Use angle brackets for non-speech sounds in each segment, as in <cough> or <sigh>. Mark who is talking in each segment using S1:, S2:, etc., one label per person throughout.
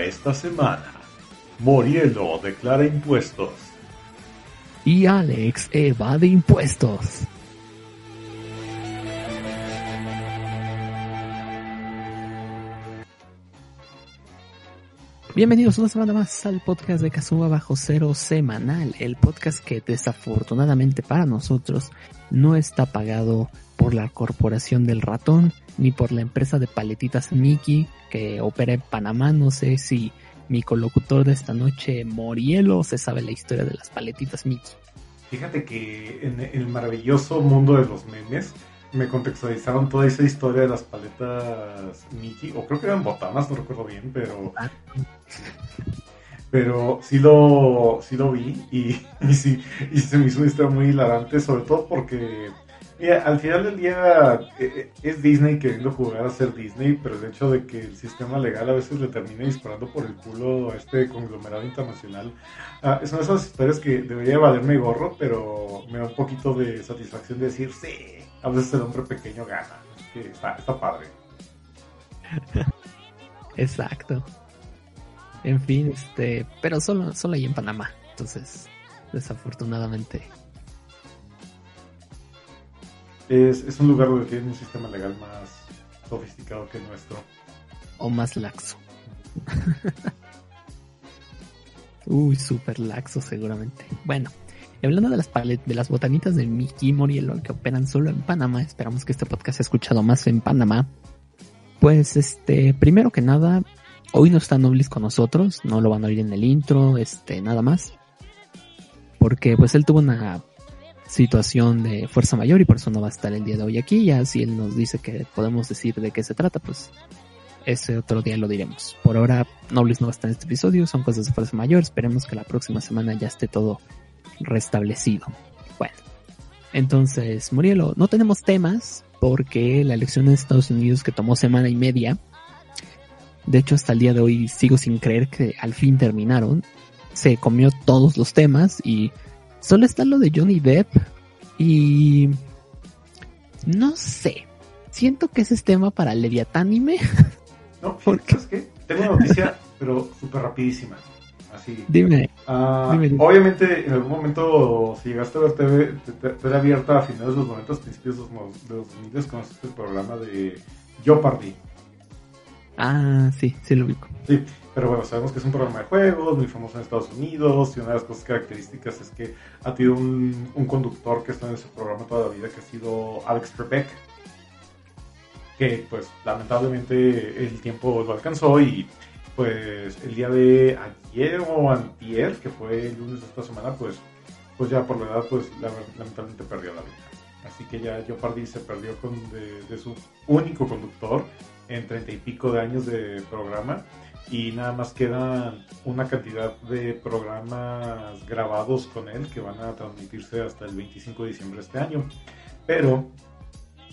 S1: Esta semana, Morielo declara impuestos.
S2: Y Alex evade impuestos. Bienvenidos una semana más al podcast de Kazuma Bajo Cero semanal, el podcast que desafortunadamente para nosotros no está pagado por la Corporación del Ratón ni por la empresa de paletitas Mickey que opera en Panamá. No sé si mi colocutor de esta noche, Morielo, se sabe la historia de las paletitas Mickey.
S1: Fíjate que en el maravilloso mundo de los memes me contextualizaron toda esa historia de las paletas Mickey, o creo que eran botanas, no recuerdo bien, pero pero sí lo, sí lo vi y, <laughs> y sí, y se me hizo una historia muy hilarante, sobre todo porque mira, al final del día eh, eh, es Disney queriendo jugar a ser Disney, pero el hecho de que el sistema legal a veces le termine disparando por el culo a este conglomerado internacional, ah, son esas historias que debería valerme gorro, pero me da un poquito de satisfacción de decir, sí, a veces el hombre pequeño gana, está padre. <laughs>
S2: Exacto. En fin, este, pero solo, solo ahí en Panamá. Entonces, desafortunadamente.
S1: Es, es un lugar donde tienen un sistema legal más sofisticado que nuestro.
S2: O más laxo. Uy, súper laxo seguramente. Bueno, hablando de las palet de las botanitas de Mickey Morielo que operan solo en Panamá, esperamos que este podcast sea escuchado más en Panamá. Pues este, primero que nada, hoy no está Noblis con nosotros, no lo van a oír en el intro, este, nada más. Porque pues él tuvo una situación de fuerza mayor y por eso no va a estar el día de hoy aquí. Ya si él nos dice que podemos decir de qué se trata, pues ese otro día lo diremos. Por ahora, Noblis no va a estar en este episodio, son cosas de fuerza mayor. Esperemos que la próxima semana ya esté todo restablecido. Bueno, entonces, Murielo, no tenemos temas porque la elección en Estados Unidos que tomó semana y media, de hecho hasta el día de hoy sigo sin creer que al fin terminaron, se comió todos los temas y solo está lo de Johnny Depp y no sé, siento que ese es tema para Leviatánime.
S1: No, <laughs> ¿sabes qué? Tengo una noticia, pero súper rapidísima. Así.
S2: Dime.
S1: Ah,
S2: Dime, dime.
S1: Obviamente, en algún momento, si llegaste a ver TV, TV abierta a finales de los 90, principios de los, de los 2000, conociste el programa de Jeopardy.
S2: Ah, sí, sí lo ubico.
S1: Sí, pero bueno, sabemos que es un programa de juegos, muy famoso en Estados Unidos, y una de las cosas características es que ha tenido un, un conductor que está en ese programa toda la vida, que ha sido Alex Trebek, que pues lamentablemente el tiempo lo alcanzó y pues el día de ayer o antier, que fue el lunes de esta semana, pues, pues ya por la edad, pues la- lamentablemente perdió la vida. Así que ya Jeopardy se perdió con de su único conductor en treinta y pico de años de programa y nada más quedan una cantidad de programas grabados con él que van a transmitirse hasta el 25 de diciembre de este año. Pero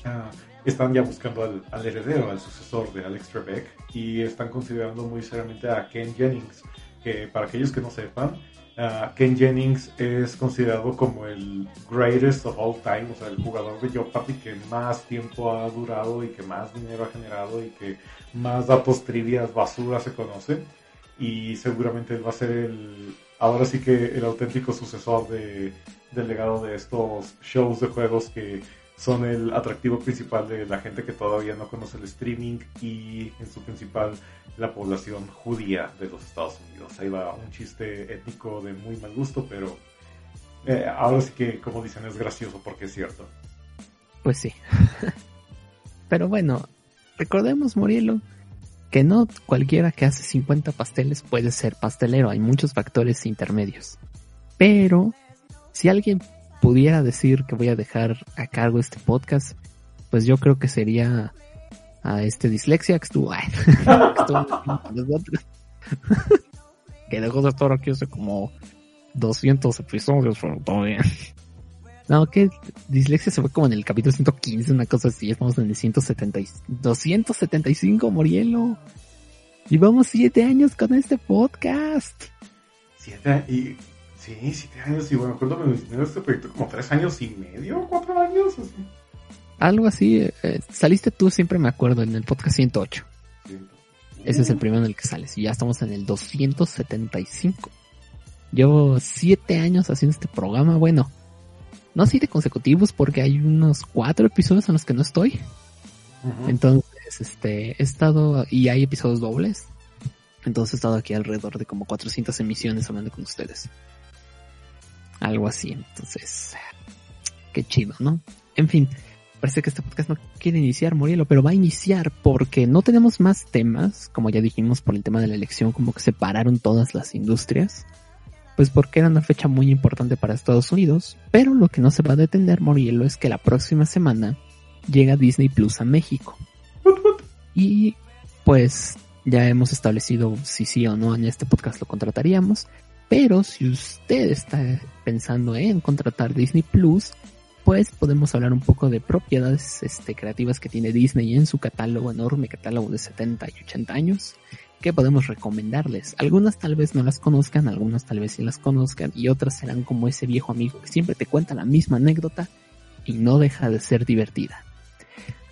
S1: ah, están ya buscando al, al heredero, al sucesor de Alex Trebek y están considerando muy seriamente a Ken Jennings, que para aquellos que no sepan, ah, Ken Jennings es considerado como el greatest of all time, o sea, el jugador de Jeopardy que más tiempo ha durado y que más dinero ha generado y que más datos trivias basura se conoce. Y seguramente él va a ser el ahora sí que el auténtico sucesor de, del legado de estos shows de juegos que son el atractivo principal de la gente que todavía no conoce el streaming y en su principal la población judía de los Estados Unidos. Ahí va un chiste étnico de muy mal gusto, pero eh, ahora sí que, como dicen, es gracioso porque es cierto.
S2: Pues sí. <laughs> pero bueno, recordemos, Morielo, que no cualquiera que hace 50 pasteles puede ser pastelero. Hay muchos factores intermedios. Pero si alguien pudiera decir que voy a dejar a cargo este podcast, pues yo creo que sería a este dislexia que estuvo, <laughs> <laughs> que estuvo que dejó de estar aquí hace como 200 episodios, pero todo bien. No, que dislexia se fue como en el capítulo 115, una cosa así, estamos en el 170, 275, Morielo. Llevamos siete años con este podcast.
S1: Siete, Sí, siete años. Y bueno, me acuerdo que este proyecto como tres años y medio, cuatro años.
S2: Algo así. Eh, saliste tú, siempre me acuerdo, en el podcast 108. Ese es el primero en el que sales. Y ya estamos en el 275. Llevo siete años haciendo este programa. Bueno, no así de consecutivos porque hay unos cuatro episodios en los que no estoy. Entonces, este, he estado, y hay episodios dobles. Entonces he estado aquí alrededor de como 400 emisiones hablando con ustedes. Algo así. Entonces, qué chido, ¿no? En fin, parece que este podcast no quiere iniciar, Morielo, pero va a iniciar porque no tenemos más temas, como ya dijimos por el tema de la elección, como que separaron todas las industrias. Pues porque era una fecha muy importante para Estados Unidos, pero lo que no se va a detener, Morielo, es que la próxima semana llega Disney Plus a México. Y pues ya hemos establecido si sí o no en este podcast lo contrataríamos. Pero si usted está pensando en contratar Disney Plus, pues podemos hablar un poco de propiedades este, creativas que tiene Disney en su catálogo, enorme catálogo de 70 y 80 años, que podemos recomendarles. Algunas tal vez no las conozcan, algunas tal vez sí las conozcan, y otras serán como ese viejo amigo que siempre te cuenta la misma anécdota y no deja de ser divertida.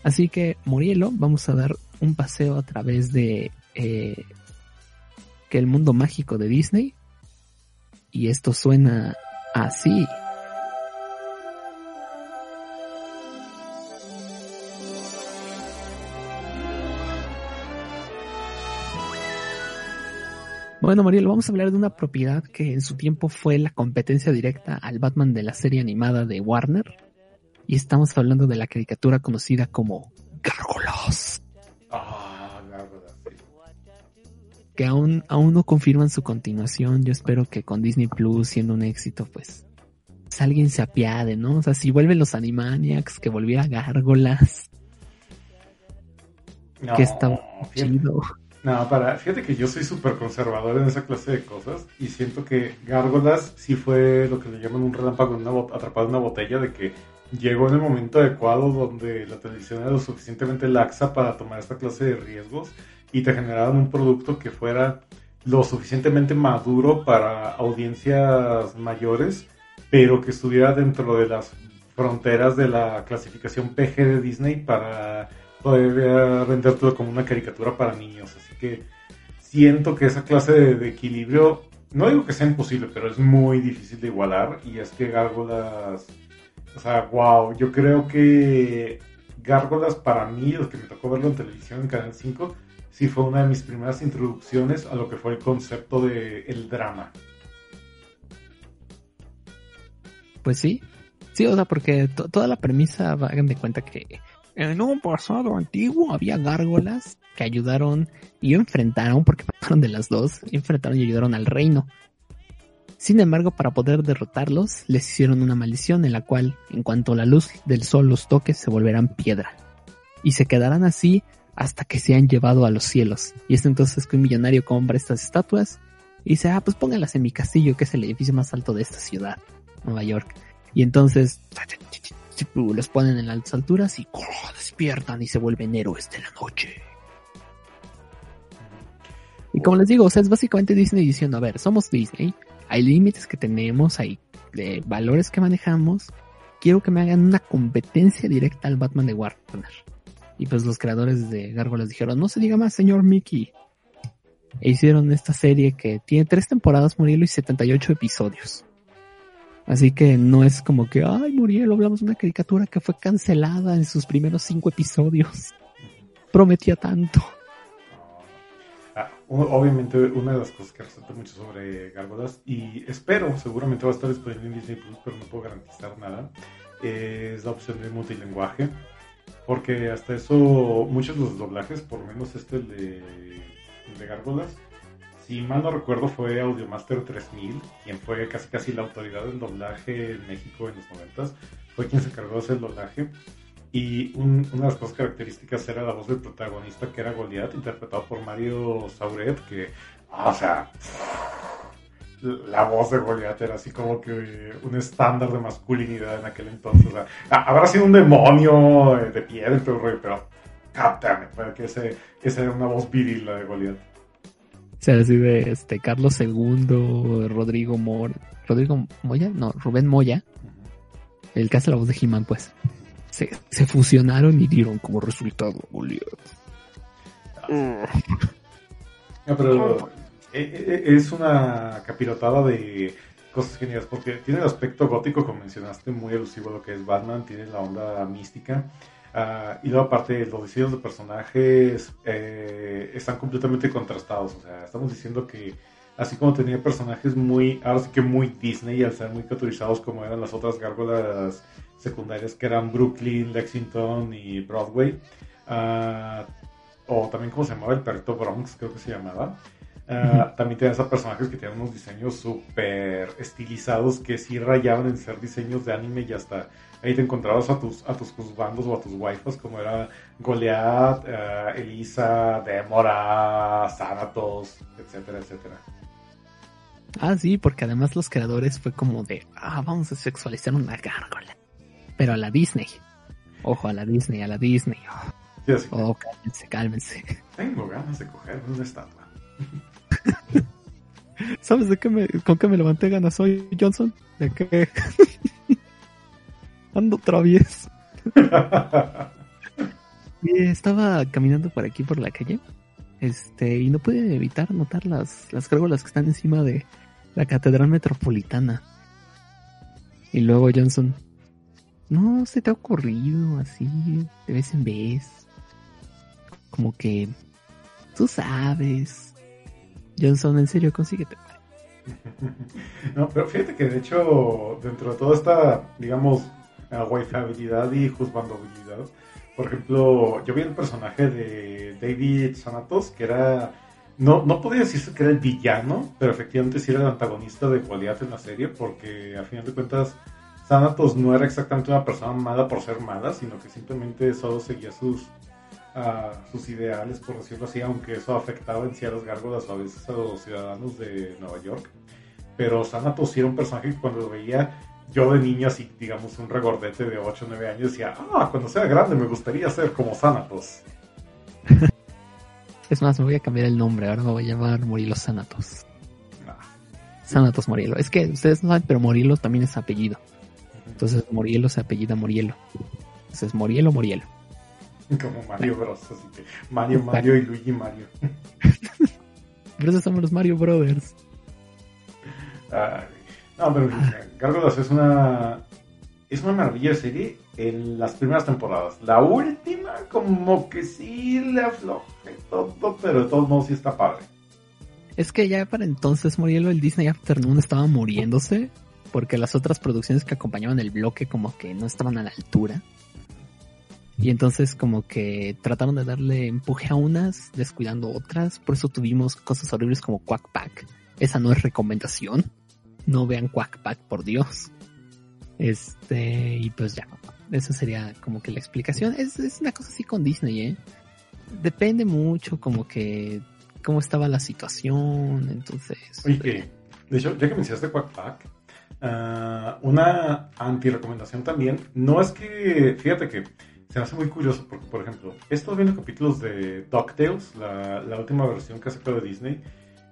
S2: Así que, Murielo, vamos a dar un paseo a través de eh, que el mundo mágico de Disney y esto suena así. Bueno, Mariel, vamos a hablar de una propiedad que en su tiempo fue la competencia directa al Batman de la serie animada de Warner. Y estamos hablando de la caricatura conocida como Gárgolas.
S1: Ah
S2: que aún, aún no confirman su continuación. Yo espero que con Disney Plus siendo un éxito, pues, pues alguien se apiade, ¿no? O sea, si vuelven los Animaniacs, que volviera Gárgolas. que está chido.
S1: No, para, fíjate que yo soy súper conservador en esa clase de cosas y siento que Gárgolas sí fue lo que le llaman un relámpago una atrapado en una botella de que llegó en el momento adecuado donde la televisión era lo suficientemente laxa para tomar esta clase de riesgos y te generaban un producto que fuera lo suficientemente maduro para audiencias mayores, pero que estuviera dentro de las fronteras de la clasificación PG de Disney para poder vendértelo como una caricatura para niños. Así que siento que esa clase de, equilibrio, no digo que sea imposible, pero es muy difícil de igualar. Y es que Gárgolas, o sea, wow, yo creo que Gárgolas para mí, los que me tocó verlo en televisión en Canal 5, sí fue una de mis primeras introducciones a lo que fue el concepto de el drama.
S2: Pues sí, sí, o sea, porque toda la premisa, hagan de cuenta que en un pasado antiguo había gárgolas que ayudaron y enfrentaron, porque <laughs> pasaron de las dos, enfrentaron y ayudaron al reino. Sin embargo, para poder derrotarlos, les hicieron una maldición en la cual, en cuanto la luz del sol los toque, se volverán piedra. Y se quedarán así hasta que se han llevado a los cielos. Y es entonces que un millonario compra estas estatuas y dice, ah, pues pónganlas en mi castillo, que es el edificio más alto de esta ciudad, Nueva York. Y entonces los ponen en altas alturas y despiertan y se vuelven héroes de la noche. Y como les digo, o sea, es básicamente Disney diciendo, a ver, somos Disney, hay límites que tenemos, hay de valores que manejamos, quiero que me hagan una competencia directa al Batman de Warner. Y pues los creadores de Gárgolas dijeron, no se diga más, señor Mickey. E hicieron esta serie que tiene tres temporadas, Murielo, y 78 episodios. Así que no es como que, ay, Muriel, hablamos de una caricatura que fue cancelada en sus primeros cinco episodios. <laughs> Prometía tanto.
S1: Ah, obviamente, una de las cosas que resalta mucho sobre Gárgolas, y espero, seguramente va a estar disponible en Disney Plus, pero no puedo garantizar nada, es la opción de multilinguaje. Porque hasta eso, muchos de los doblajes, por lo menos este el de, Gárgolas, si mal no recuerdo, fue Audiomaster 3000, quien fue casi casi la autoridad del doblaje en México en los 90 fue quien se encargó de hacer el doblaje. Y un- una de las cosas características era la voz del protagonista, que era Goliath, interpretado por Mario Sauret, que, ah, o sea, la voz de Goliath era así como que un estándar de masculinidad en aquel entonces. O sea, habrá sido un demonio eh, de piedra, pero, pero captame, que ese, esa era una voz viril la de Goliath.
S2: O sea, así de este Carlos II, Rodrigo Mor, Rodrigo Moya, no, Rubén Moya, el que hace la voz de He-Man, pues. Se, se fusionaron y dieron como resultado Goliath.
S1: No, pero es una capirotada de cosas geniales porque tiene el aspecto gótico, como mencionaste, muy alusivo a lo que es Batman, tiene la onda mística. ah, y luego, aparte, los diseños de personajes eh, están completamente contrastados. O sea, estamos diciendo que así como tenía personajes muy, ahora sí que muy Disney, al ser muy caracterizados como eran las otras gárgolas secundarias que eran Brooklyn, Lexington y Broadway. ah, o también como se llamaba el perrito Bronx, creo que se llamaba. Ah, También tenías a personajes que tenían unos diseños súper estilizados que sí rayaban en ser diseños de anime y hasta ahí te encontrabas a tus, a tus juzgandos o a tus waifus como era Goliath, ah, Elisa, Demora, Thanatos, etcétera, etcétera.
S2: Ah, sí, porque además los creadores fue como de, ah, vamos a sexualizar una gárgola. Pero a la Disney. Ojo, a la Disney, a la Disney.
S1: Sí, que,
S2: Oh, cálmense, cálmense.
S1: tengo ganas de coger una estatua. <laughs>
S2: ¿Sabes de qué me, con qué me levanté ganas hoy, Johnson? De que <laughs> ando travieso. <laughs> Estaba caminando por aquí por la calle. Este, y no pude evitar notar las, las gárgolas que están encima de la catedral metropolitana. Y luego Johnson, no se te ha ocurrido así de vez en vez. Como que tú sabes. Johnson, en serio, consíguete. <laughs>
S1: No, pero fíjate que de hecho, dentro de toda esta, digamos, waifabilidad y juzgandabilidad, por ejemplo, yo vi el personaje de David Sanatos, que era. No, no podía decirse que era el villano, pero efectivamente sí era el antagonista de Goliath en la serie, porque a final de cuentas, Sanatos no era exactamente una persona mala por ser mala, sino que simplemente solo seguía sus, ah, sus ideales, por decirlo así, aunque eso afectaba en sí a las gárgolas o a veces a los ciudadanos de Nueva York. Pero Sanatos sí era un personaje que cuando lo veía yo de niño, así digamos un regordete de 8 o 9 años, decía, ah, cuando sea grande me gustaría ser como Sanatos. <laughs>
S2: Es más, me voy a cambiar el nombre. Ahora me voy a llamar Morilos Sanatos.
S1: Ah,
S2: Sanatos Morielo. Es que ustedes no saben, pero Morielo también es apellido. Entonces Morielo se apellida Morielo. Entonces Morielo, Morielo. <laughs>
S1: Como Mario Bros. Así que Mario, Mario y Luigi Mario. <laughs>
S2: Por eso somos los Mario Brothers.
S1: No, pero Gárgolas es una es una maravilla serie en las primeras temporadas. La última, como que sí le afloje todo, pero de todos modos sí está padre.
S2: Es que ya para entonces Morielo, el Disney Afternoon estaba muriéndose. Porque las otras producciones que acompañaban el bloque como que no estaban a la altura. Y entonces como que trataron de darle empuje a unas, descuidando otras. Por eso tuvimos cosas horribles como Quack Pack. Esa no es recomendación. No vean Quack Pack, por Dios. Este, y pues ya. Esa sería como que la explicación. Es, es una cosa así con Disney, ¿eh? Depende mucho como que cómo estaba la situación. Entonces...
S1: Oye, de hecho, ya que mencionaste Quack Pack, ah, una anti-recomendación también, no es que, fíjate que se me hace muy curioso porque, por ejemplo, he viendo capítulos de DuckTales, la, la última versión que sacado de Disney,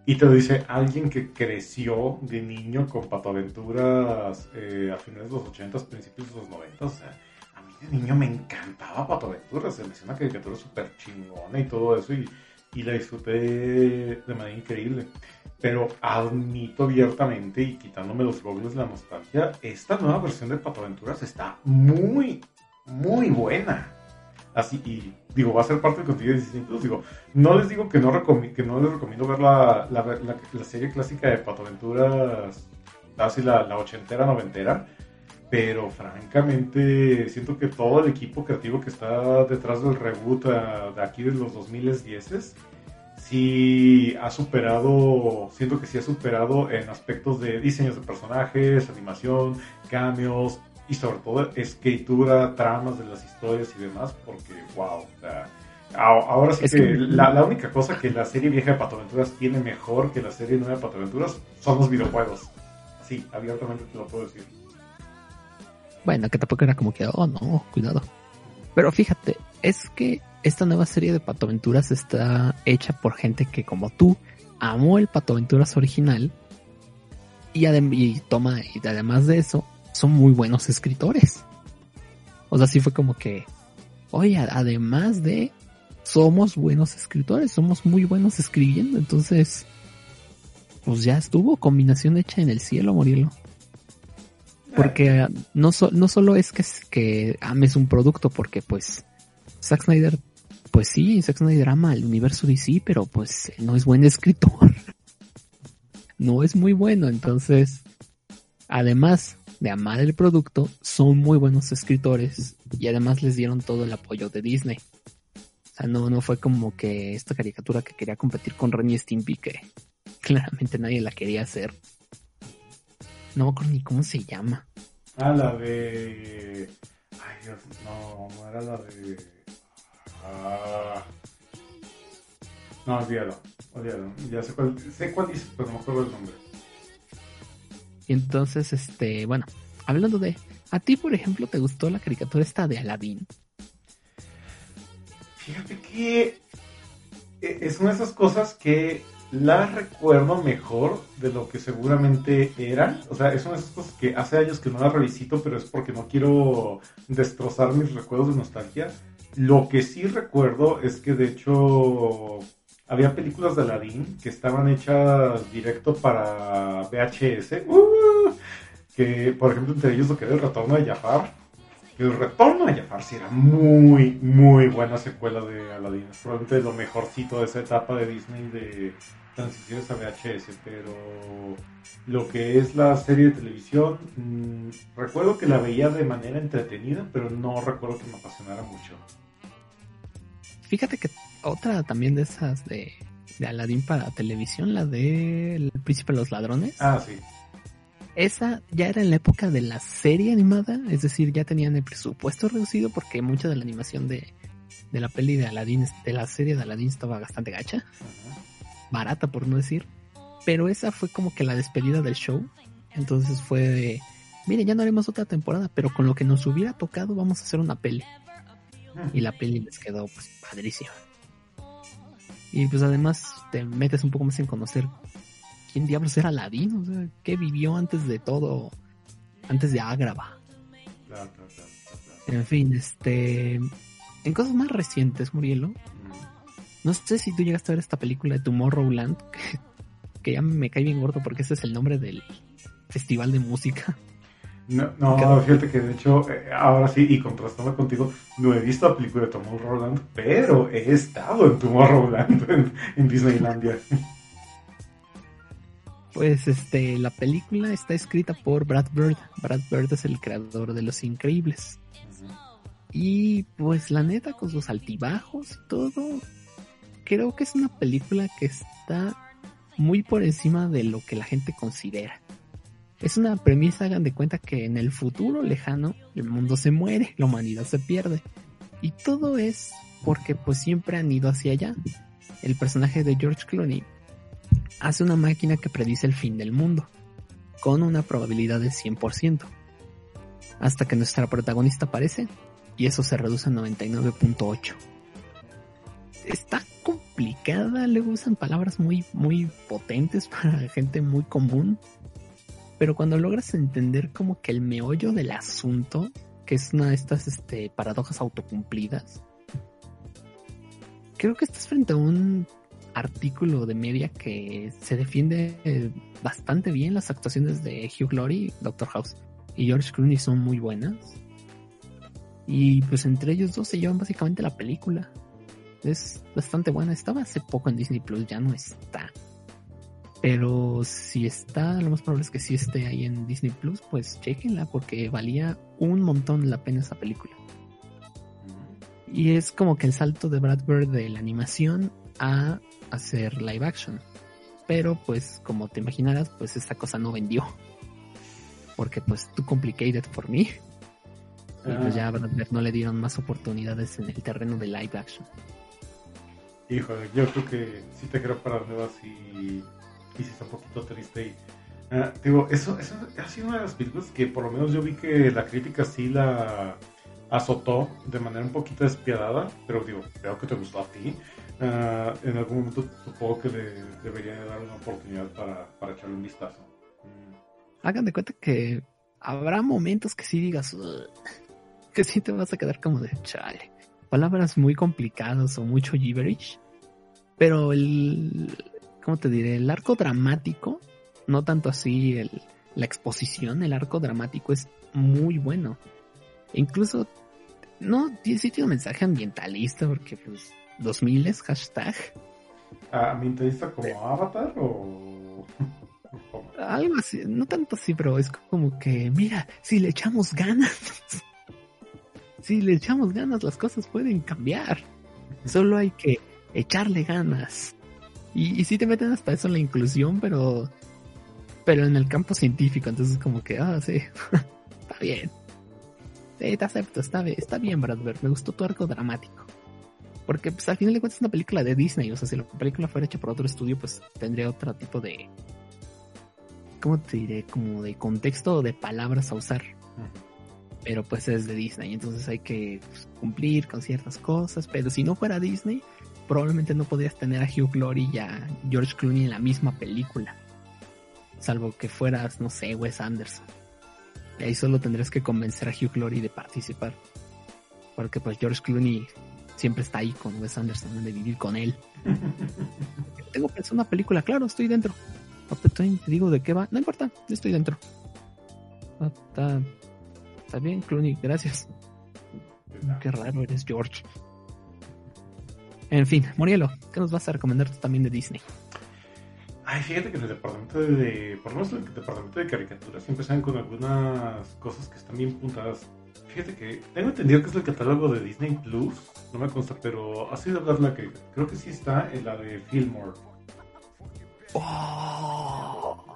S1: y te lo dice alguien que creció de niño con Patoaventuras eh, a finales de los 80, principios de los 90. O sea, a mí de niño me encantaba Patoaventuras. Se me hacía una caricatura súper chingona y todo eso. Y y la disfruté de manera increíble. Pero admito abiertamente y quitándome los robles de la nostalgia, esta nueva versión de Pato Aventuras está muy, muy buena. Así, y digo, va a ser parte del contenido de Plus. Digo, no les digo que no, que no les recomiendo ver la, la, la, serie clásica de Pato Aventuras, así la, la ochentera, noventera pero francamente siento que todo el equipo creativo que está detrás del reboot ah, de aquí de los 2010 sí ha superado, siento que sí ha superado en aspectos de diseños de personajes, animación, cambios y sobre todo escritura, tramas de las historias y demás, porque wow, ahora sí que, La, la, única cosa que la serie vieja de Patoaventuras tiene mejor que la serie nueva de Patoaventuras son los videojuegos. Sí, abiertamente te lo puedo decir.
S2: Bueno, que tampoco era como que, oh no, cuidado. Pero fíjate, es que esta nueva serie de Patoaventuras está hecha por gente que como tú amó el Patoaventuras original y, y toma, y además de eso, son muy buenos escritores. O sea, sí fue como que, oye, además de, somos buenos escritores, somos muy buenos escribiendo, entonces, pues ya estuvo, combinación hecha en el cielo, Morielo. Porque no, no solo es que, que ames un producto, porque pues Zack Snyder, pues sí, Zack Snyder ama el universo DC, pero pues no es buen escritor. <laughs> no es muy bueno, entonces, además de amar el producto, son muy buenos escritores y además les dieron todo el apoyo de Disney. O sea, no, no fue como que esta caricatura que quería competir con Ren y Stimpy, que <laughs> claramente nadie la quería hacer. No me ni cómo se llama.
S1: Ah, la de. Ay, Dios, no, no era la de. Ah. No, olvídalo, olvídalo. Ya sé cuál, sé cuál dice, pero no me acuerdo el nombre.
S2: Entonces, este, bueno, hablando de. ¿A ti, por ejemplo, te gustó la caricatura esta de Aladdin?
S1: Fíjate que e, es una de esas cosas que la recuerdo mejor de lo que seguramente era. O sea, es una de esas cosas que hace años que no la revisito, pero es porque no quiero destrozar mis recuerdos de nostalgia. Lo que sí recuerdo es que de hecho había películas de Aladdin que estaban hechas directo para VHS. ¡Uh! que, por ejemplo, entre ellos lo que era el retorno de Jafar. El retorno de Jafar sí era muy, muy buena secuela de Aladdin. Es probablemente lo mejorcito de esa etapa de Disney de transiciones a VHS, pero lo que es la serie de televisión, mm, recuerdo que la veía de manera entretenida, pero no recuerdo que me apasionara mucho.
S2: Fíjate que otra también de esas de, de Aladdin para televisión, la de El Príncipe de los Ladrones.
S1: Ah, sí.
S2: Esa ya era en la época de la serie animada, es decir, ya tenían el presupuesto reducido porque mucha de la animación de, de la peli de Aladdin, de la serie de Aladdin estaba bastante gacha barata por no decir, pero esa fue como que la despedida del show, entonces fue de, mire, ya no haremos otra temporada, pero con lo que nos hubiera tocado vamos a hacer una peli. Y la peli les quedó pues padrísima. Y pues además te metes un poco más en conocer quién diablos era Aladdin, o sea, qué vivió antes de todo, antes de Agrava. En fin, este, en cosas más recientes, Murielo, no sé si tú llegaste a ver esta película de Tomorrowland, <laughs> que, que ya me cae bien gordo porque ese es el nombre del festival de música.
S1: No, no fíjate que de hecho, eh, ahora sí, y contrastando contigo, no he visto la película de Tomorrowland, pero he estado en Tomorrowland, <laughs> en, en Disneylandia.
S2: Pues este, la película está escrita por Brad Bird. Brad Bird es el creador de Los Increíbles. Y pues la neta, con sus altibajos y todo, creo que es una película que está muy por encima de lo que la gente considera. Es una premisa, hagan de cuenta que en el futuro lejano el mundo se muere, la humanidad se pierde. Y todo es porque pues siempre han ido hacia allá. El personaje de George Clooney hace una máquina que predice el fin del mundo, con una probabilidad de 100%. Hasta que nuestra protagonista aparece y eso se reduce a 99.8. Está complicada, luego usan palabras muy, muy potentes <laughs> para gente muy común. Pero cuando logras entender como que el meollo del asunto, que es una de estas este, paradojas autocumplidas, creo que estás frente a un artículo de media que se defiende eh, bastante bien las actuaciones de Hugh Laurie, Doctor House y George Clooney son muy buenas. Y pues entre ellos dos se llevan básicamente la película. Es bastante buena. Estaba hace poco en Disney Plus, ya no está. Pero si está, lo más probable es que si esté ahí en Disney Plus, pues chequenla porque valía un montón la pena esa película. Y es como que el salto de Brad Bird de la animación a hacer live action. Pero pues como te imaginarás, pues esta cosa no vendió. Porque pues too complicated for me. Y pues ya a Brad Bird no le dieron más oportunidades en el terreno de live action.
S1: Híjole, yo creo que sí te quiero parar nuevas y, y sí está un poquito triste. Y, ah, digo, eso, eso ha sido una de las películas que por lo menos yo vi que la crítica sí la azotó de manera un poquito despiadada, pero digo, creo que te gustó a ti. Ah, en algún momento supongo que le debería dar una oportunidad para, para echarle un vistazo. Mm.
S2: Hagan de cuenta que habrá momentos que sí digas que sí te vas a quedar como de chale. Palabras muy complicadas o mucho gibberish. Pero el, ¿cómo te diré? El arco dramático, no tanto así el, la exposición, el arco dramático es muy bueno. E incluso, no, sí tiene un mensaje ambientalista porque pues 2000 es hashtag.
S1: Ah, ¿Ambientalista como Avatar o...?
S2: Algo así, no tanto así, pero es como que, mira, si le echamos ganas, <laughs> si le echamos ganas, las cosas pueden cambiar. <laughs> Solo hay que echarle ganas. Y, y sí te meten hasta eso en la inclusión, pero, pero en el campo científico, entonces como que, ah, sí, <laughs> está bien. Sí, te acepto, está bien, está bien, Brad Bird, me gustó tu arco dramático. Porque pues al final de cuentas es una película de Disney, o sea, si la película fuera hecha por otro estudio, pues tendría otro tipo de, ¿cómo te diré? Como de contexto o de palabras a usar. Pero pues es de Disney, entonces hay que pues, cumplir con ciertas cosas. Pero si no fuera Disney, probablemente no podrías tener a Hugh Laurie y a George Clooney en la misma película. Salvo que fueras, no sé, Wes Anderson. Y ahí solo tendrías que convencer a Hugh Laurie de participar. Porque pues George Clooney siempre está ahí con Wes Anderson, de vivir con él. <laughs> Tengo pensado una película, claro, estoy dentro. Te digo de qué va, no importa, yo estoy dentro. Ah, Está, está bien, Clooney, gracias. Qué raro eres, George. En fin, Morielo, ¿qué nos vas a recomendar tú también de Disney?
S1: Ay, fíjate que en el departamento de, por lo menos en el departamento de caricaturas siempre salen con algunas cosas que están bien puntadas. Fíjate que tengo entendido que es el catálogo de Disney Plus, no me consta, pero ha sido hablar la que creo que sí está en la de Fillmore.
S2: Oh,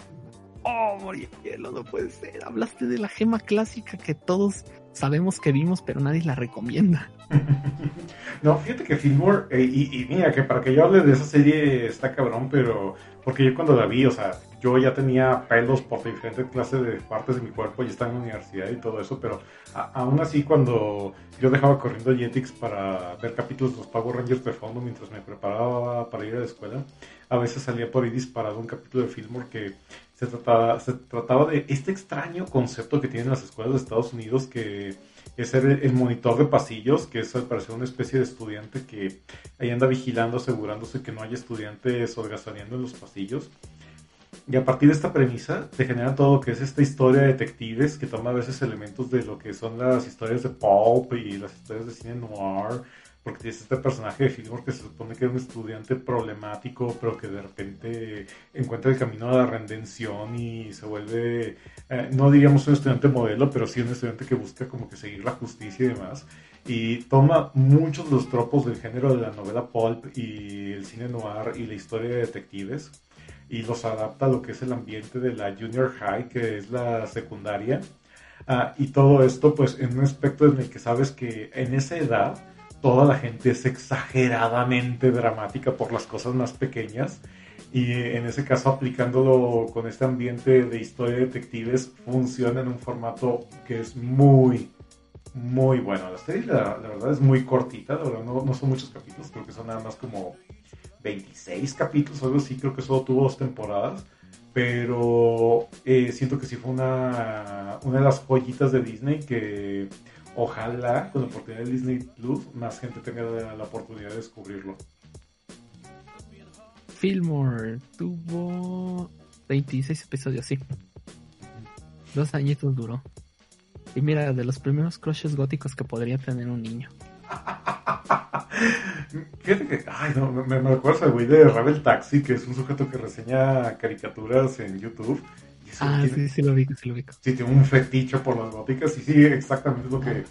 S2: oh, Morielo, no puede ser. Hablaste de la gema clásica que todos sabemos que vimos, pero nadie la recomienda. <laughs>
S1: no, fíjate que Fillmore, eh, y, y, mira, que para que yo hable de esa serie está cabrón, pero porque yo cuando la vi, o sea, yo ya tenía pelos por diferentes clases de partes de mi cuerpo y estaba en la universidad y todo eso, pero aún así cuando yo dejaba corriendo Jetix para ver capítulos de los Power Rangers de fondo mientras me preparaba para ir a la escuela, a veces salía por ahí disparado un capítulo de Fillmore que se trataba, se trataba de este extraño concepto que tienen las escuelas de Estados Unidos que es ser el monitor de pasillos, que es al parecer una especie de estudiante que ahí anda vigilando, asegurándose que no haya estudiantes holgazaneando en los pasillos. Y a partir de esta premisa te genera todo lo que es esta historia de detectives que toma a veces elementos de lo que son las historias de pulp y las historias de cine noir, porque tienes este personaje de Fillmore que se supone que es un estudiante problemático, pero que de repente encuentra el camino a la redención y se vuelve, eh, no diríamos un estudiante modelo, pero sí un estudiante que busca como que seguir la justicia y demás. Y toma muchos de los tropos del género de la novela pulp y el cine noir y la historia de detectives y los adapta a lo que es el ambiente de la junior high, que es la secundaria. Uh, y todo esto pues en un aspecto en el que sabes que en esa edad toda la gente es exageradamente dramática por las cosas más pequeñas. Y en ese caso, aplicándolo con este ambiente de historia de detectives, funciona en un formato que es muy, muy bueno. La serie, la, verdad, es muy cortita. La verdad, no, no, son muchos capítulos, creo que son nada más como 26 capítulos, algo así. Creo que solo tuvo dos temporadas. Pero eh, siento que sí fue una, una de las joyitas de Disney que ojalá con la oportunidad de Disney Plus más gente tenga la, la oportunidad de descubrirlo.
S2: Fillmore tuvo 26 episodios, sí. Dos añitos duró. Y mira, de los primeros crushes góticos que podría tener un niño. <laughs>
S1: Fíjate que, ay, no, me, me acuerdo güey de Rebel Taxi, que es un sujeto que reseña caricaturas en YouTube.
S2: Ah,
S1: tiene-
S2: sí, sí lo vi, sí lo vi.
S1: sí tiene un fetiche por las góticas y sí, exactamente lo que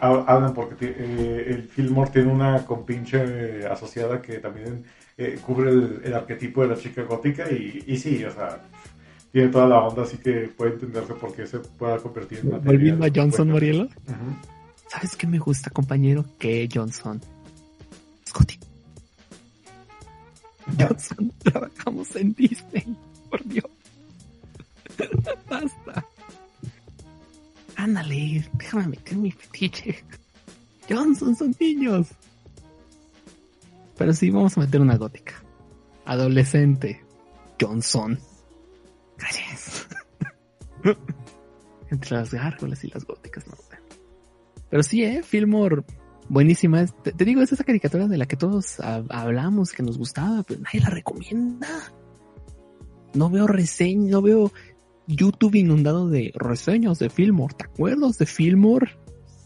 S1: ha- hablan porque eh, el Fillmore tiene una compinche eh, asociada que también eh, cubre el, el arquetipo de la chica gótica y, y sí, o sea, tiene toda la onda, así que puede entenderse por qué se pueda convertir en
S2: Volviendo a Johnson. Morielo.
S1: Ujú.
S2: ¿Sabes qué me gusta, compañero? Que Johnson. Scotty. Johnson, <laughs> trabajamos en Disney. Por Dios. Basta. Ándale, déjame meter mi fetiche. Johnson son niños. Pero sí, vamos a meter una gótica. Adolescente. Johnson. Gracias. <laughs> Entre las gárgolas y las góticas, no sé. Pero sí, eh, Fillmore, buenísima. Te, te digo, es esa caricatura de la que todos ha- hablamos, que nos gustaba, pero nadie la recomienda. No veo reseñas, no veo YouTube inundado de reseñas de Fillmore. ¿Te acuerdas de Fillmore?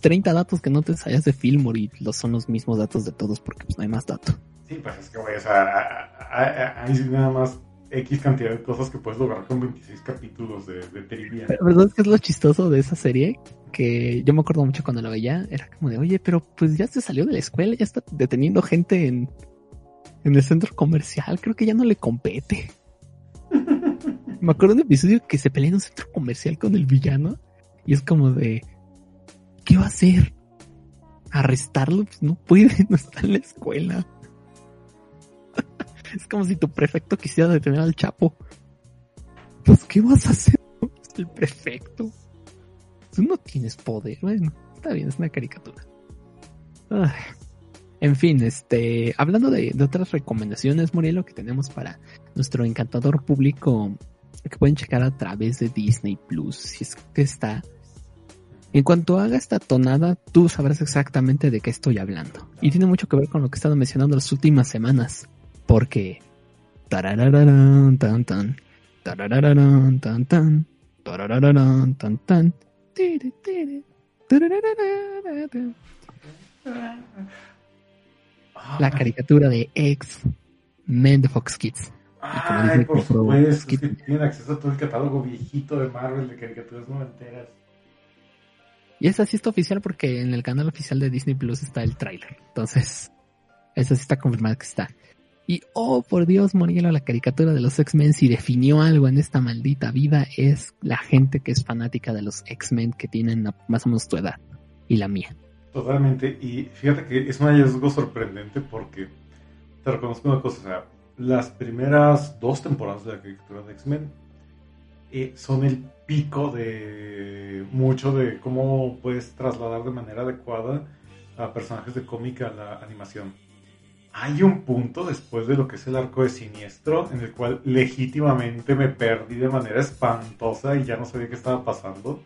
S2: 30 datos que no te sabías de Fillmore y los son los mismos datos de todos porque pues no hay más datos.
S1: Sí, pues es que, güey, o sea, hay nada más X cantidad de cosas que puedes lograr con 26 capítulos de, de trivia.
S2: Pero ¿verdad es que es lo chistoso de esa serie? Que yo me acuerdo mucho cuando la veía, era como de, oye, pero pues ya se salió de la escuela, ya está deteniendo gente en, en el centro comercial, creo que ya no le compete. Me acuerdo de un episodio que se pelea en un centro comercial con el villano y es como de, ¿qué va a hacer? ¿Arrestarlo? Pues no puede, <laughs> no está en la escuela. <laughs> es como si tu prefecto quisiera detener al Chapo. Pues, ¿qué vas a hacer? <laughs> El prefecto. Tú no tienes poder. Bueno, está bien, es una caricatura. En fin, este, hablando de, de otras recomendaciones, Murielo, que tenemos para nuestro encantador público que pueden checar a través de Disney Plus, si es que está. En cuanto haga esta tonada, tú sabrás exactamente de qué estoy hablando. Y tiene mucho que ver con lo que he estado mencionando las últimas semanas. Porque. La caricatura de X Men de Fox Kids.
S1: Ay, por
S2: que
S1: supuesto, es
S2: Skip.
S1: que tienen acceso a todo el catálogo viejito de Marvel de caricaturas noventeras.
S2: Y esa sí está oficial porque en el canal oficial de Disney Plus está el tráiler. Entonces, esa sí está confirmada que está. Y oh, por Dios, Morielo, la caricatura de los X-Men, si definió algo en esta maldita vida, es la gente que es fanática de los X-Men que tienen más o menos tu edad y la mía.
S1: Totalmente, y fíjate que es un hallazgo sorprendente porque te reconozco una cosa, o sea, las primeras dos temporadas de la caricatura de X-Men eh, son el pico de mucho de cómo puedes trasladar de manera adecuada a personajes de cómic a la animación. Hay un punto después de lo que es el arco de siniestro en el cual legítimamente me perdí de manera espantosa y ya no sabía qué estaba pasando.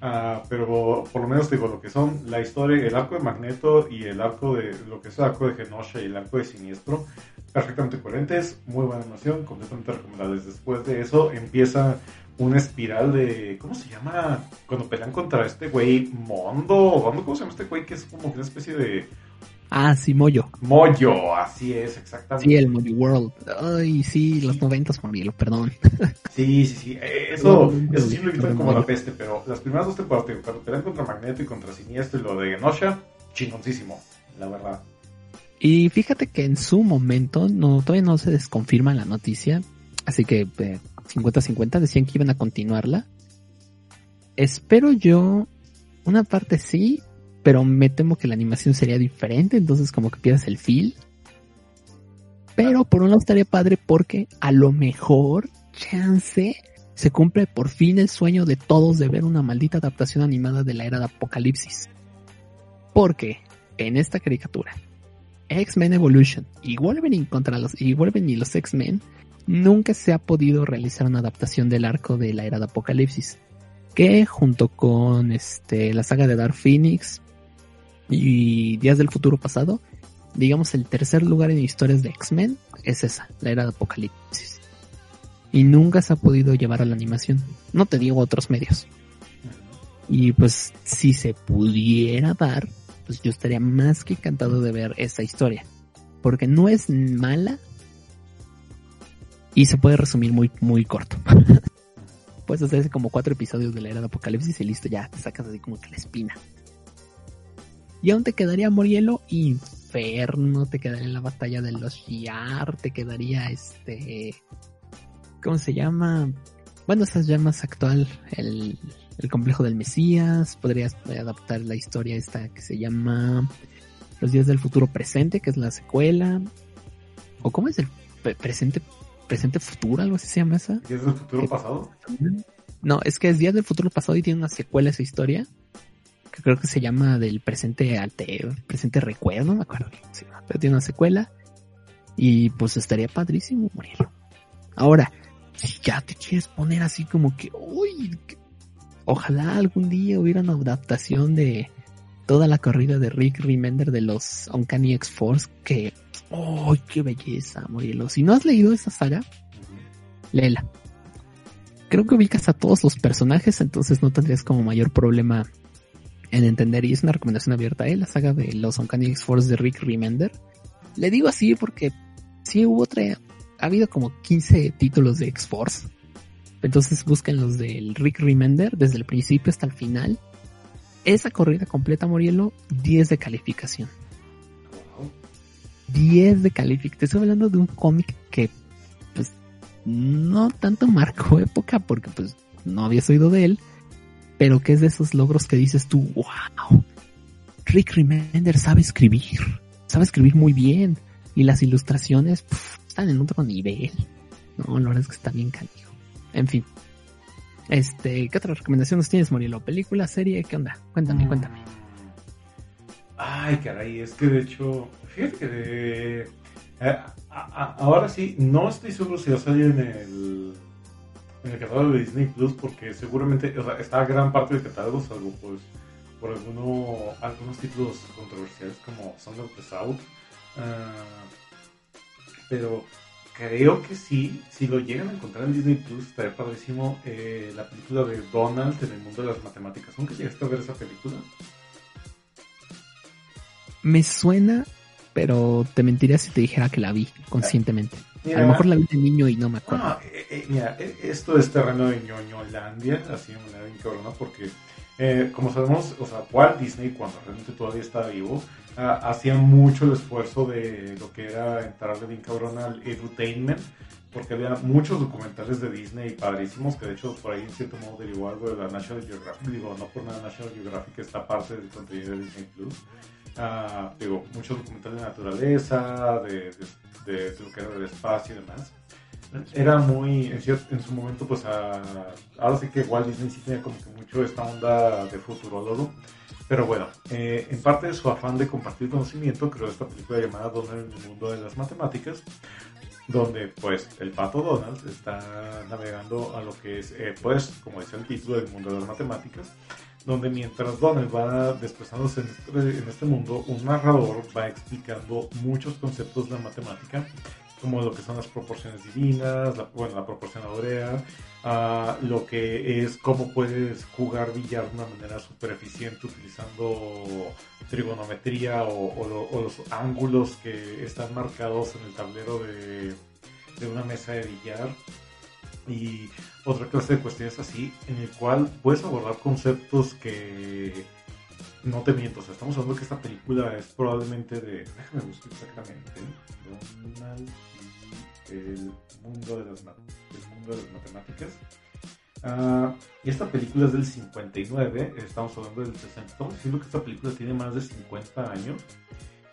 S1: Ah, pero por lo menos digo lo que son la historia, el arco de Magneto y el arco de lo que es el arco de Genosha y el arco de Siniestro, perfectamente coherentes, muy buena animación, completamente recomendables. Después de eso empieza una espiral de, ¿cómo se llama? Cuando pelean contra este güey Mondo, ¿cómo se llama este güey que es como una especie de
S2: Ah, sí, Moyo.
S1: Moyo? Así es, exactamente.
S2: Sí, el Moyo World. Ay, sí, los noventas, Morielo, perdón. <laughs>
S1: Sí, sí, sí. Eh, Eso,
S2: Bueno,
S1: eso sí lo quitan
S2: bueno,
S1: como la peste, pero las primeras dos temporadas, cuando pelean contra Magneto y contra Siniestro y lo de Genosha, chingoncísimo, la verdad.
S2: Y fíjate que en su momento no, todavía no se desconfirma la noticia, así que eh, 50-50 decían que iban a continuarla. Espero yo, una parte sí, pero me temo que la animación sería diferente, entonces como que pierdas el feel. Pero por un lado estaría padre porque a lo mejor, chance, se cumple por fin el sueño de todos de ver una maldita adaptación animada de la era de Apocalipsis. Porque en esta caricatura, X-Men Evolution y Wolverine contra los y Wolverine y los X-Men nunca se ha podido realizar una adaptación del arco de la era de Apocalipsis que junto con este la saga de Dark Phoenix y Días del futuro pasado digamos el tercer lugar en historias de X-Men es esa, la era de Apocalipsis. Y nunca se ha podido llevar a la animación. No te digo otros medios. Y pues si se pudiera dar, pues yo estaría más que encantado de ver esa historia. Porque no es mala y se puede resumir muy, muy corto. <laughs> Puedes hacerse como cuatro episodios de la era de Apocalipsis y listo, ya te sacas así como que la espina. Y aún te quedaría Morielo Inferno, te quedaría la batalla de los Shiar, te quedaría este... ¿Cómo se llama? Bueno, esa ya más actual, el, el complejo del Mesías, podrías adaptar la historia esta que se llama Los días del futuro presente, que es la secuela. ¿O cómo es el presente presente futuro, algo así se llama esa?
S1: ¿Días del futuro pasado?
S2: No, es que es Días del futuro pasado y tiene una secuela esa historia. Que creo que se llama del presente al presente recuerdo, no me acuerdo pero tiene una secuela. Y pues estaría padrísimo morirlo. Ahora, si ya te quieres poner así como que, uy, ojalá algún día hubiera una adaptación de toda la corrida de Rick Remender de los Uncanny X-Force que, ¡oh, qué belleza, Morielo! Si no has leído esa saga, léela. Creo que ubicas a todos los personajes, entonces no tendrías como mayor problema en entender. Y es una recomendación abierta, ¿eh? La saga de los Uncanny X-Force de Rick Remender. Le digo así porque sí hubo otra, ha habido como 15 títulos de X-Force entonces busquen los del Rick Remender desde el principio hasta el final. Esa corrida completa, Morielo, 10 de calificación. 10 de calificación. Te estoy hablando de un cómic que, pues, no tanto marcó <laughs> época porque, pues, no habías oído de él, pero que es de esos logros que dices tú, wow, Rick Remender sabe escribir, sabe escribir muy bien y las ilustraciones están en otro nivel. No, la verdad es que está bien canijo. En fin. Este, ¿qué otras recomendaciones tienes, Morilo? ¿Película, serie? ¿Qué onda? Cuéntame, mm. cuéntame.
S1: Ay, caray, es que de hecho, fíjate que de, eh, ahora sí, no estoy seguro si va a salir en el, el catálogo de Disney Plus, porque seguramente, está gran parte del catálogo, salvo pues por alguno, algunos títulos controversiales como Song of the South. Ah, pero creo que sí, si lo llegan a encontrar en Disney Plus, estaría padrísimo eh, la película de Donald en el mundo de las matemáticas. ¿Nunca llegaste a ver esa película?
S2: Me suena, pero te mentiría si te dijera que la vi conscientemente. A lo mejor la vi de niño y no me acuerdo.
S1: Ah, eh, eh, mira, esto es terreno de ñoñolandia, así de manera bien cabrona, porque como sabemos, o sea, Walt Disney, cuando realmente todavía estaba vivo, hacían mucho el esfuerzo de lo que era entrarle bien cabrón al edutainment, porque había muchos documentales de Disney padrísimos, que de hecho por ahí en cierto modo derivó algo de la National Geographic, digo, no por nada National Geographic está parte del contenido de Disney Plus. Uh, digo, muchos documentales de naturaleza, de, de, lo que era del espacio y demás. Era muy, en, en su momento, pues ahora sí que Walt Disney sí tenía como que mucho esta onda de futurólogo. Pero bueno, eh, en parte de su afán de compartir conocimiento, creó esta película llamada Donald en el mundo de las matemáticas, donde pues el pato Donald está navegando a lo que es, eh, pues, como dice el título, del mundo de las matemáticas, donde mientras Donald va desplazándose en este, en este mundo, un narrador va explicando muchos conceptos de la matemática como lo que son las proporciones divinas, la, bueno, la proporción aurea, uh, lo que es cómo puedes jugar billar de una manera súper eficiente utilizando trigonometría o, los ángulos que están marcados en el tablero de, de una mesa de billar. Y otra clase de cuestiones así, en el cual puedes abordar conceptos que no te miento, o sea, estamos hablando que esta película es probablemente de, déjame buscar exactamente, Donald el mundo de las, el mundo de las matemáticas. Uh, y esta película es del 59, estamos hablando del 60, estamos diciendo que esta película tiene más de 50 años.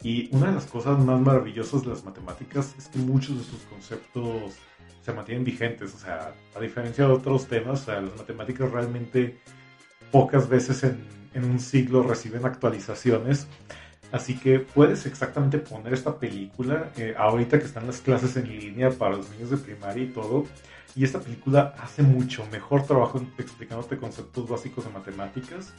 S1: Y una de las cosas más maravillosas de las matemáticas es que muchos de sus conceptos se mantienen vigentes. O sea, a diferencia de otros temas, o sea, las matemáticas realmente pocas veces en, en un siglo reciben actualizaciones. Así que puedes exactamente poner esta película eh, ahorita que están las clases en línea para los niños de primaria y todo. Y esta película hace mucho mejor trabajo explicándote conceptos básicos de matemáticas.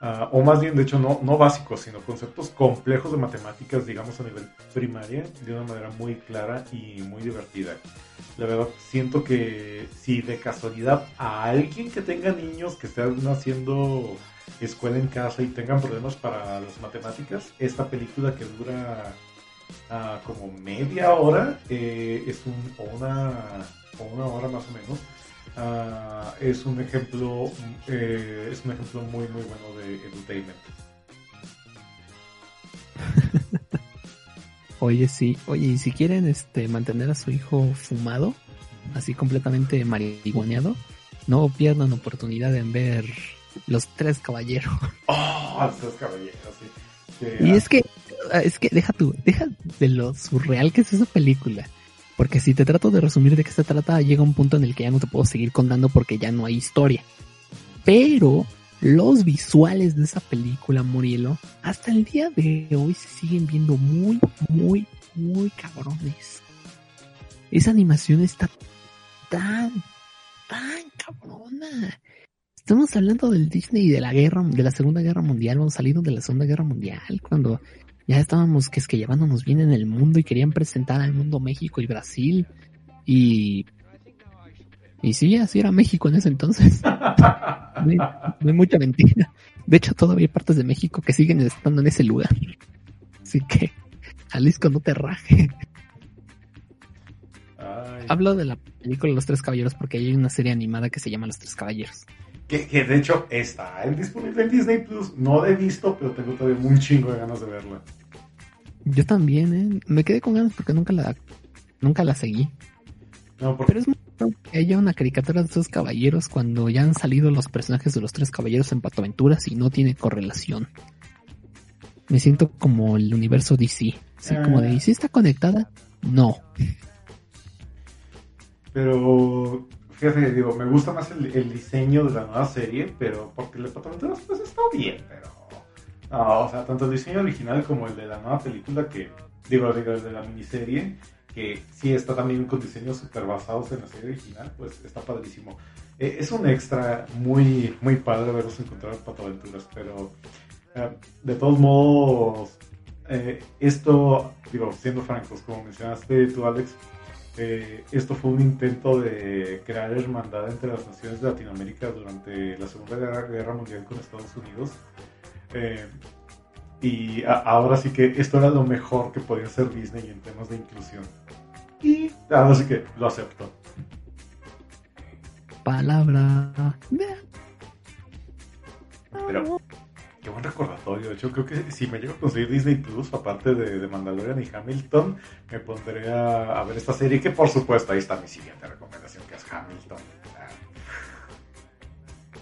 S1: Uh, o más bien, de hecho, no, no básicos, sino conceptos complejos de matemáticas, digamos, a nivel primaria, de una manera muy clara y muy divertida. La verdad, siento que si de casualidad a alguien que tenga niños que estén haciendo escuela en casa y tengan problemas para las matemáticas, esta película que dura uh, como media hora, eh, es un, una, una hora más o menos, uh, es un ejemplo eh, es un ejemplo muy muy bueno de entertainment. <laughs>
S2: Oye, sí. Oye, y si quieren este mantener a su hijo fumado, así completamente marihuaneado, no pierdan oportunidad en ver Los Tres Caballeros. <laughs>
S1: Oh, Los Tres Caballeros, sí.
S2: Y es que, es que deja tú, deja de lo surreal que es esa película. Porque si te trato de resumir de qué se trata, llega un punto en el que ya no te puedo seguir contando porque ya no hay historia. Pero los visuales de esa película, Murielo, hasta el día de hoy se siguen viendo muy, muy, muy cabrones. Esa animación está tan, tan cabrona. Estamos hablando del Disney de la guerra, de la Segunda Guerra Mundial, vamos salido de la Segunda Guerra Mundial, cuando ya estábamos que es que llevándonos bien en el mundo y querían presentar al mundo México y Brasil. Y y sí, así era México en ese entonces. no, hay, no, hay, mucha mentira. De hecho, todavía hay partes de México que siguen estando en ese lugar. Así que, Jalisco, no te raje. Ay. Hablo de la película Los Tres Caballeros porque hay una serie animada que se llama Los Tres Caballeros.
S1: Que, que de hecho está disponible en Disney Plus. No la he visto, pero tengo todavía un chingo de ganas de verla.
S2: Yo también, ¿eh? Me quedé con ganas porque nunca la, nunca la seguí.
S1: No, porque...
S2: Pero es muy que haya una caricatura de estos caballeros cuando ya han salido los personajes de los tres caballeros en Patoaventuras y no tiene correlación. Me siento como el universo DC. Así como de, ¿y si está conectada? No.
S1: Pero, fíjate, digo, me gusta más el, el diseño de la nueva serie, pero porque el de Patoaventuras pues está bien, pero... No, o sea, tanto el diseño original como el de la nueva película que, digo, digo el de la miniserie, que sí está también con diseños super basados en la serie original, pues está padrísimo. Eh, es un extra muy, muy padre verlos encontrar en Patoaventuras, pero eh, de todos modos, eh, esto, digo, siendo francos, como mencionaste tú, Alex, esto fue un intento de crear hermandad entre las naciones de Latinoamérica durante la Segunda Guerra, Guerra Mundial con Estados Unidos. y a, ahora sí que esto era lo mejor que podía hacer Disney en temas de inclusión. Y ahora sí que lo acepto.
S2: Palabra.
S1: Pero, qué buen recordatorio. Yo creo que si me llego a conseguir Disney Plus, aparte de, Mandalorian y Hamilton, me pondré a, a, ver esta serie. Que por supuesto, ahí está mi siguiente recomendación, que es Hamilton.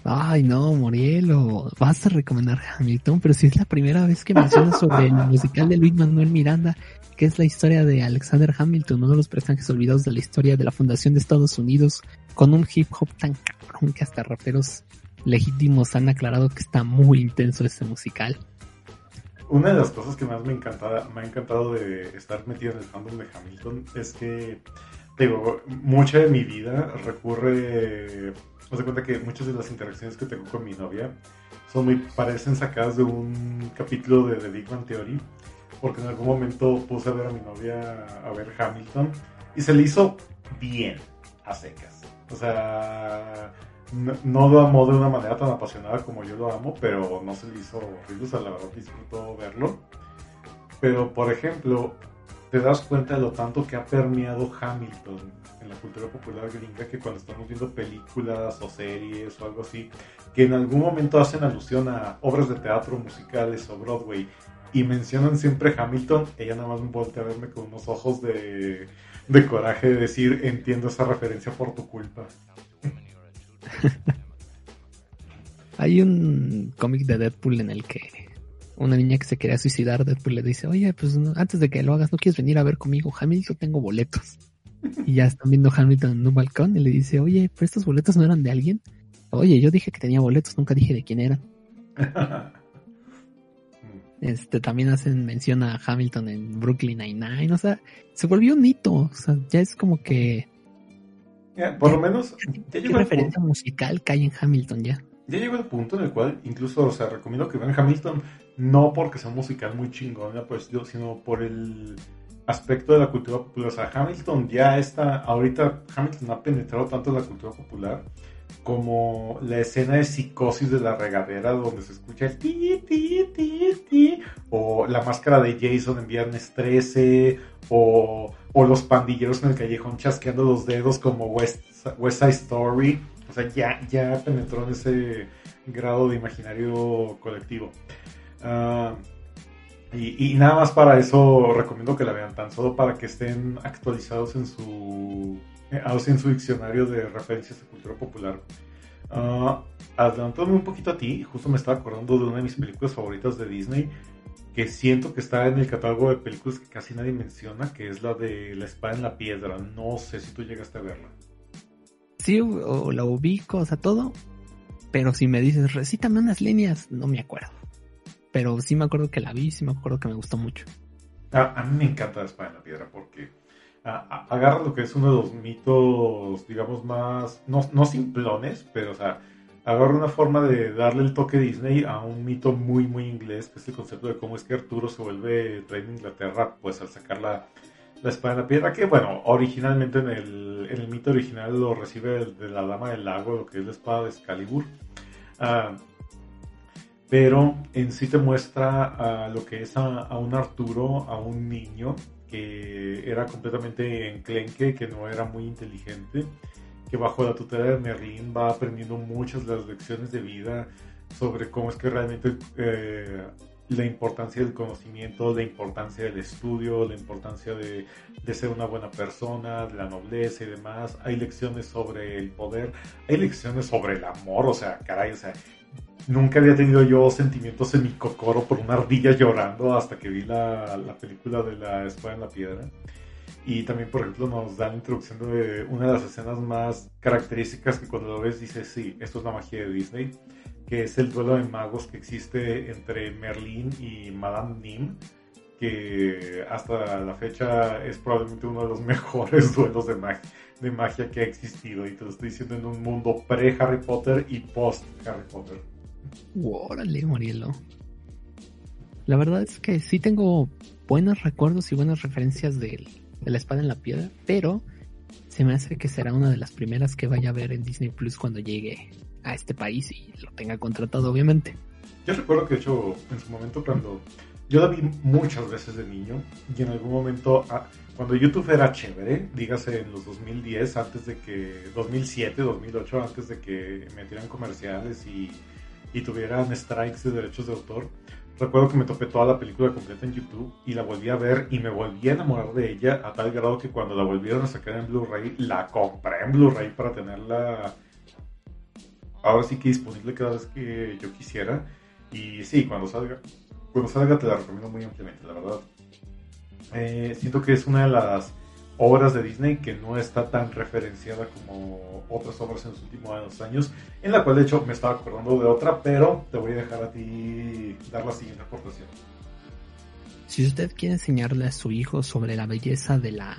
S2: Ay, no, Morielo, vas a recomendar Hamilton, pero si es la primera vez que mencionas sobre el musical de Luis Manuel Miranda, que es la historia de Alexander Hamilton, uno de los personajes olvidados de la historia de la fundación de Estados Unidos, con un hip hop tan cabrón que hasta raperos legítimos han aclarado que está muy intenso este musical.
S1: Una de las cosas que más me, encanta, ha encantado de estar metido en el fandom de Hamilton es que, digo, mucha de mi vida recurre me doy cuenta que muchas de las interacciones que tengo con mi novia son muy, parecen sacadas de un capítulo de The Big Bang Theory, porque en algún momento puse a ver a mi novia a ver Hamilton y se le hizo bien a secas. O sea, no, lo amó de una manera tan apasionada como yo lo amo, pero no se le hizo horrible, o sea, la verdad disfruto verlo. Pero, por ejemplo, te das cuenta de lo tanto que ha permeado Hamilton en la cultura popular gringa que cuando estamos viendo películas o series o algo así, que en algún momento hacen alusión a obras de teatro, musicales o Broadway y mencionan siempre Hamilton, ella nada más me voltea a verme con unos ojos de coraje de decir entiendo esa referencia por tu culpa. <laughs>
S2: Hay un cómic de Deadpool en el que una niña que se quería suicidar, Deadpool le dice, oye, pues antes de que lo hagas, ¿no quieres venir a ver conmigo? Hamilton, tengo boletos. <laughs> Y ya están viendo Hamilton en un balcón y le dice, oye, pero estos boletos no eran de alguien. Oye, yo dije que tenía boletos, nunca dije de quién eran. <laughs> Este, también hacen mención a Hamilton en Brooklyn Nine-Nine. O sea, se volvió un hito. O sea, ya es como que.
S1: Ya, por lo menos.
S2: Ya ¿Qué referencia musical cae en Hamilton ya?
S1: Ya llegó el punto en el cual, incluso, o sea, recomiendo que vean Hamilton, no porque sea un musical muy chingón, pues, sino por el aspecto de la cultura popular. O sea, Hamilton ya está, ahorita Hamilton ha penetrado tanto en la cultura popular como la escena de psicosis de la regadera donde se escucha el ti, ti, ti, ti, o la máscara de Jason en Viernes 13, o, o los pandilleros en el callejón chasqueando los dedos como West, West Side Story. O sea, ya, ya penetró en ese grado de imaginario colectivo. Uh, y, nada más para eso recomiendo que la vean, tan solo para que estén actualizados en su, <laughs> eh, en su diccionario de referencias de cultura popular. Uh, adelantándome un poquito a ti, justo me estaba acordando de una de mis películas favoritas de Disney, que siento que está en el catálogo de películas que casi nadie menciona, que es la de La espada en la piedra. No sé si tú llegaste a verla.
S2: Sí, o la ubico, o sea, todo. Pero si me dices, recítame unas líneas, no me acuerdo. Pero sí me acuerdo que la vi, sí me acuerdo que me gustó mucho.
S1: A, mí me encanta la espada en la piedra porque agarra lo que es uno de los mitos, digamos, más, no, no simplones, pero o sea, agarra una forma de darle el toque Disney a un mito muy, muy inglés, que es el concepto de cómo es que Arturo se vuelve rey de Inglaterra, pues al sacar la, la espada en la piedra, que bueno, originalmente en el, el mito original lo recibe de, la Dama del Lago, lo que es la espada de Excalibur. Uh, pero en sí te muestra lo que es a, un Arturo, a un niño que era completamente enclenque, que no era muy inteligente, que bajo la tutela de Merlin va aprendiendo muchas las lecciones de vida sobre cómo es que realmente eh, la importancia del conocimiento, la importancia del estudio, la importancia de, ser una buena persona, de la nobleza y demás. Hay lecciones sobre el poder, hay lecciones sobre el amor, o sea, caray, o sea, Nunca había tenido yo sentimientos en mi cocoro por una ardilla llorando hasta que vi la, la película de la espada en la piedra. Y también, por ejemplo, nos da la introducción de una de las escenas más características que cuando lo ves dices, sí, esto es la magia de Disney, que es el duelo de magos que existe entre Merlín y Madame Nim, que hasta la fecha es probablemente uno de los <laughs> mejores duelos de magia, de magia que ha existido. Y te lo estoy diciendo en un mundo pre-Harry Potter y post-Harry Potter.
S2: Órale, Morielo. La verdad es que sí tengo buenos recuerdos y buenas referencias de, la espada en la piedra, pero se me hace que será una de las primeras que vaya a ver en Disney Plus cuando llegue a este país y lo tenga contratado, obviamente.
S1: Yo recuerdo que, de hecho, en su momento, cuando yo la vi muchas veces de niño y en algún momento, ah, cuando YouTube era chévere, dígase en los 2010, antes de que, 2007, 2008, antes de que metieran comerciales y y tuvieran strikes de derechos de autor, recuerdo que me topé toda la película completa en YouTube y la volví a ver y me volví a enamorar de ella a tal grado que cuando la volvieron a sacar en Blu-ray, la compré en Blu-ray para tenerla ahora sí que disponible cada vez que yo quisiera. Y sí, cuando salga, cuando salga te la recomiendo muy ampliamente, la verdad. Eh, siento que es una de las obras de Disney que no está tan referenciada como otras obras en los últimos años, en la cual de hecho me estaba acordando de otra, pero te voy a dejar a ti dar la siguiente aportación.
S2: Si usted quiere enseñarle a su hijo sobre la belleza de la,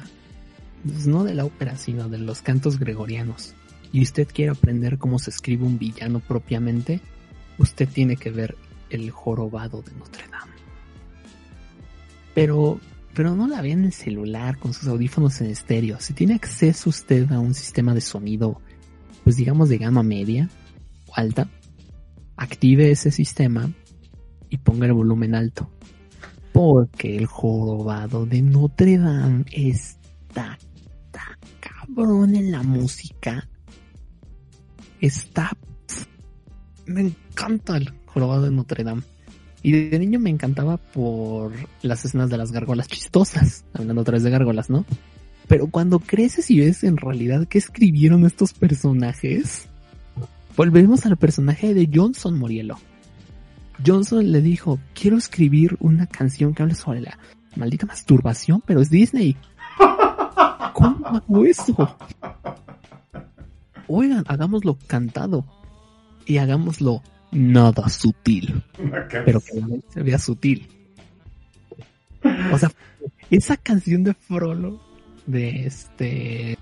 S2: pues no de la ópera, sino de los cantos gregorianos, y usted quiere aprender cómo se escribe un villano propiamente, usted tiene que ver El jorobado de Notre Dame. Pero pero no la ve en el celular con sus audífonos en estéreo. Si tiene acceso usted a un sistema de sonido, pues digamos de gama media o alta, active ese sistema y ponga el volumen alto. Porque el jorobado de Notre Dame está cabrón en la música. Está... Me encanta el jorobado de Notre Dame. Y de niño me encantaba por las escenas de las gárgolas chistosas, hablando otra vez de gárgolas, ¿no? Pero cuando creces y ves en realidad qué escribieron estos personajes, volvemos al personaje de Johnson Morielo. Johnson le dijo, quiero escribir una canción que hable sobre la maldita masturbación, pero es Disney. <laughs> ¿Cómo hago eso? Oigan, hagámoslo cantado y hagámoslo nada sutil, pero que se vea sutil. O sea, esa canción de Frollo, de este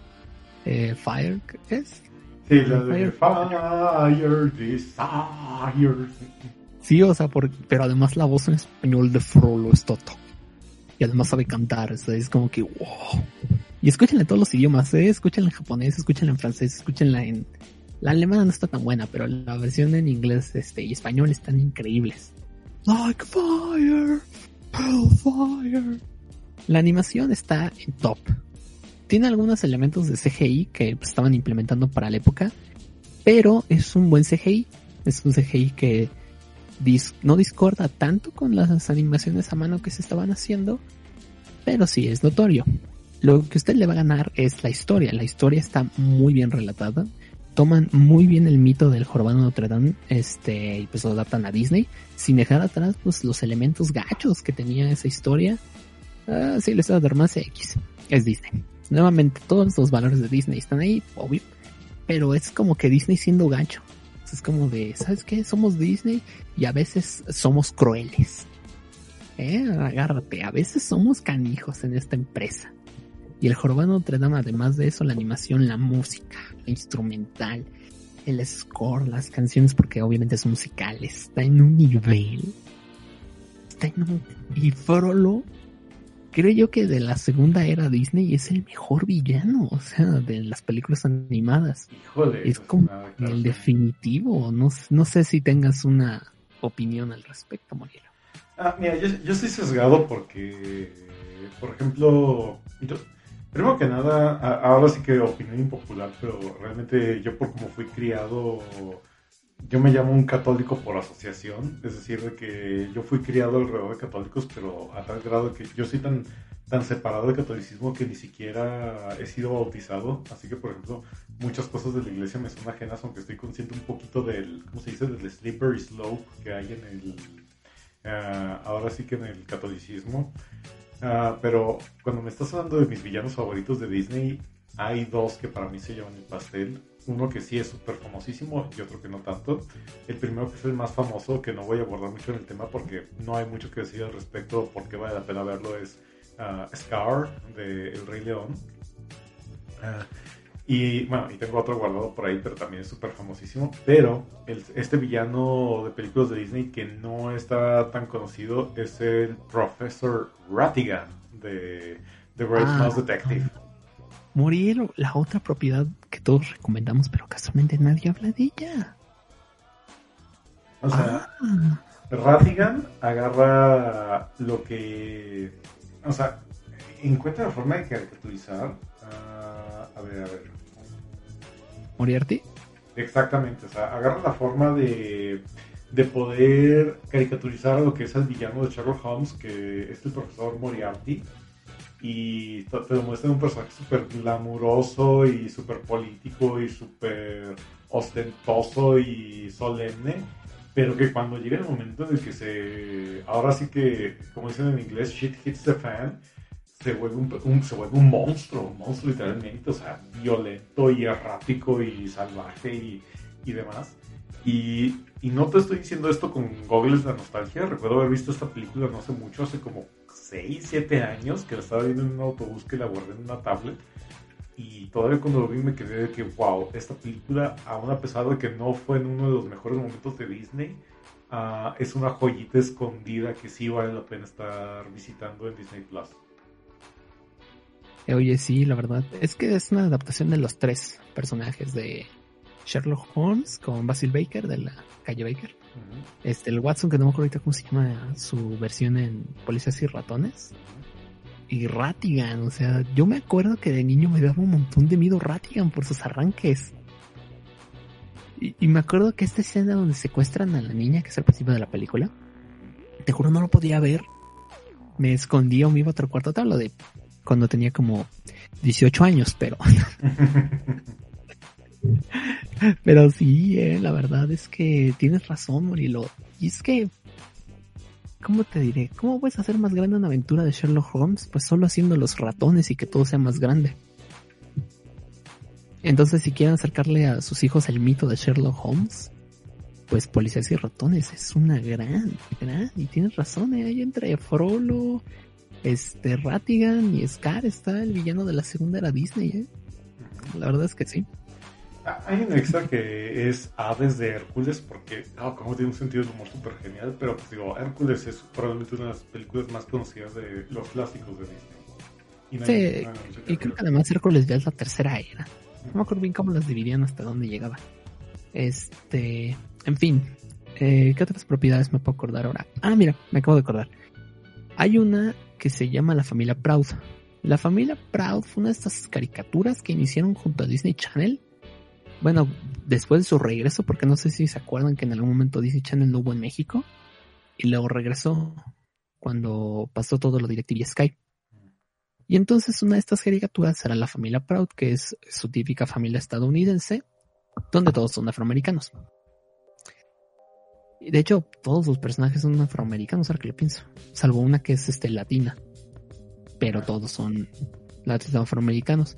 S2: eh, Fire, ¿qué es?
S1: Sí, la de
S2: Fire.
S1: Fire Desire.
S2: Sí, o sea, por- pero además la voz en español de Frollo es toto. Y además sabe cantar, o sea, es como que wow. Y escúchenla en todos los idiomas, ¿eh? Escúchenla en japonés, escúchenla en francés, escúchenla en... La alemana no está tan buena, pero la versión en inglés este, y español están increíbles. Like fire, hellfire. La animación está en top. Tiene algunos elementos de CGI que estaban implementando para la época, pero es un buen CGI. Es un CGI que dis- no discorda tanto con las animaciones a mano que se estaban haciendo, pero sí es notorio. Lo que usted le va a ganar es la historia. La historia está muy bien relatada. Toman muy bien el mito del jorobado Notre Dame, este, y pues lo adaptan a Disney, sin dejar atrás pues, los elementos gachos que tenía esa historia. Ah, sí, historia de romance X. Es Disney. Nuevamente, todos los valores de Disney están ahí, obvio. Pero es como que Disney siendo gacho. Es como de, ¿sabes qué? Somos Disney y a veces somos crueles. Eh, agárrate, a veces somos canijos en esta empresa. Y el Jorobado Notre Dame, además de eso, la animación, la música, la instrumental, el score, las canciones, porque obviamente son musicales, está en un nivel. Está en un... Y Frollo, creo yo que de la segunda era Disney es el mejor villano, o sea, de las películas animadas.
S1: Híjole.
S2: Es como
S1: nada, claro.
S2: el definitivo, no, no sé si tengas una opinión al respecto, Morielo.
S1: Ah, mira, yo, yo estoy sesgado porque, por ejemplo, yo- primero que nada, ahora sí que opinión impopular, pero realmente yo por como fui criado, yo me llamo un católico por asociación, es decir, de que yo fui criado alrededor de católicos, pero a tal grado que yo soy tan, tan separado del catolicismo que ni siquiera he sido bautizado, así que, por ejemplo, muchas cosas de la iglesia me son ajenas, aunque estoy consciente un poquito del, ¿cómo se dice?, del slippery slope que hay en el Ah, ahora sí que en el catolicismo. Ah, pero cuando me estás hablando de mis villanos favoritos de Disney, hay dos que para mí se llevan el pastel. Uno que sí es súper famosísimo y otro que no tanto. El primero que es el más famoso, que no voy a abordar mucho en el tema porque no hay mucho que decir al respecto, porque vale la pena verlo, es ah, Scar de El Rey León. Ah, y bueno, y tengo otro guardado por ahí, pero también es súper famosísimo. Pero el- este villano de películas de Disney que no está tan conocido es el Professor Ratigan de The Great
S2: Ah.
S1: Mouse Detective.
S2: Morielo, la otra propiedad que todos recomendamos, pero casualmente nadie habla de ella.
S1: O sea,
S2: Ah,
S1: Ratigan agarra lo que. O sea, encuentra la forma de caricaturizar. ah, a ver, a ver.
S2: Moriarty.
S1: Exactamente, o sea, agarra la forma de, de poder caricaturizar a lo que es el villano de Sherlock Holmes, que es el profesor Moriarty, y te lo un personaje súper glamuroso y súper político y súper ostentoso y solemne, pero que cuando llega el momento en el que se, ahora sí que, como dicen en inglés, shit hits the fan, se vuelve un, un- se vuelve un monstruo, un monstruo literalmente, o sea, violento y errático y salvaje y, y demás. Y, y no te estoy diciendo esto con gogles de nostalgia, recuerdo haber visto esta película no hace mucho, hace como 6, 7 años, que la estaba viendo en un autobús que la guardé en una tablet. Y todavía cuando lo vi me quedé de que, wow, esta película, aún a pesar de que no fue en uno de los mejores momentos de Disney, ah, es una joyita escondida que sí vale la pena estar visitando en Disney Plus.
S2: Eh, Oye, sí, la verdad. Es que es una adaptación de los tres personajes de Sherlock Holmes con Basil Baker de la calle Baker. Este, el Watson, que no me acuerdo ahorita cómo se llama su versión en Policías y Ratones. Y Ratigan, o sea, yo me acuerdo que de niño me daba un montón de miedo Ratigan por sus arranques. Y, y me acuerdo que esta escena donde secuestran a la niña, que es el principio de la película, te juro no lo podía ver. Me escondía o me iba a otro cuarto. Te hablo de cuando tenía como 18 años, pero <laughs> pero sí, eh, la verdad es que tienes razón, Murilo. Y es que, ¿cómo te diré? ¿Cómo puedes hacer más grande una aventura de Sherlock Holmes? Pues solo haciendo los ratones y que todo sea más grande. Entonces, si quieren acercarle a sus hijos el mito de Sherlock Holmes, pues Policías y Ratones es una gran, gran, y tienes razón, ¿eh? ahí entre Frollo, este, Ratigan y Scar está el villano de la segunda era Disney, ¿eh? La verdad es que sí.
S1: Ah, Hay un extra que es Hades de Hércules, porque, ah, como tiene un sentido de humor súper genial, pero pues digo, Hércules es probablemente una de las películas más conocidas de los clásicos de Disney. Y no hay-
S2: Sí,
S1: no hay mucho
S2: y creo que además Hércules ya es la tercera era. No me acuerdo bien cómo las dividían hasta dónde llegaba. Este, en fin, eh, ¿qué otras propiedades me puedo acordar ahora? Ah, mira, me acabo de acordar. Hay una que se llama la familia Proud. La familia Proud fue una de estas caricaturas que iniciaron junto a Disney Channel. Bueno, después de su regreso, porque no sé si se acuerdan que en algún momento Disney Channel no hubo en México. Y luego regresó cuando pasó todo lo DirecTV Sky. Y entonces una de estas caricaturas era la familia Proud, que es su típica familia estadounidense, donde todos son afroamericanos. De hecho, todos los personajes son afroamericanos, ahora que lo pienso. Salvo una que es este latina. Pero todos son latinos afroamericanos.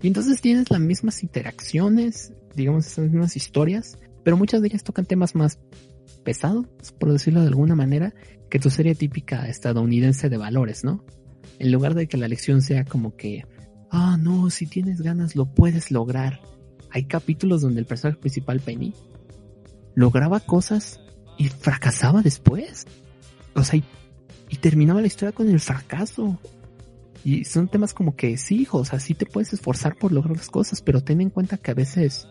S2: Y entonces tienes las mismas interacciones, digamos, esas mismas historias, pero muchas de ellas tocan temas más pesados, por decirlo de alguna manera, que tu serie típica estadounidense de valores, ¿no? En lugar de que la lección sea como que, ah, no, si tienes ganas lo puedes lograr. Hay capítulos donde el personaje principal, Penny, lograba cosas y fracasaba después. O sea, y, terminaba la historia con el fracaso. Y son temas como que sí, hijo, o sea, sí te puedes esforzar por lograr las cosas, pero ten en cuenta que a veces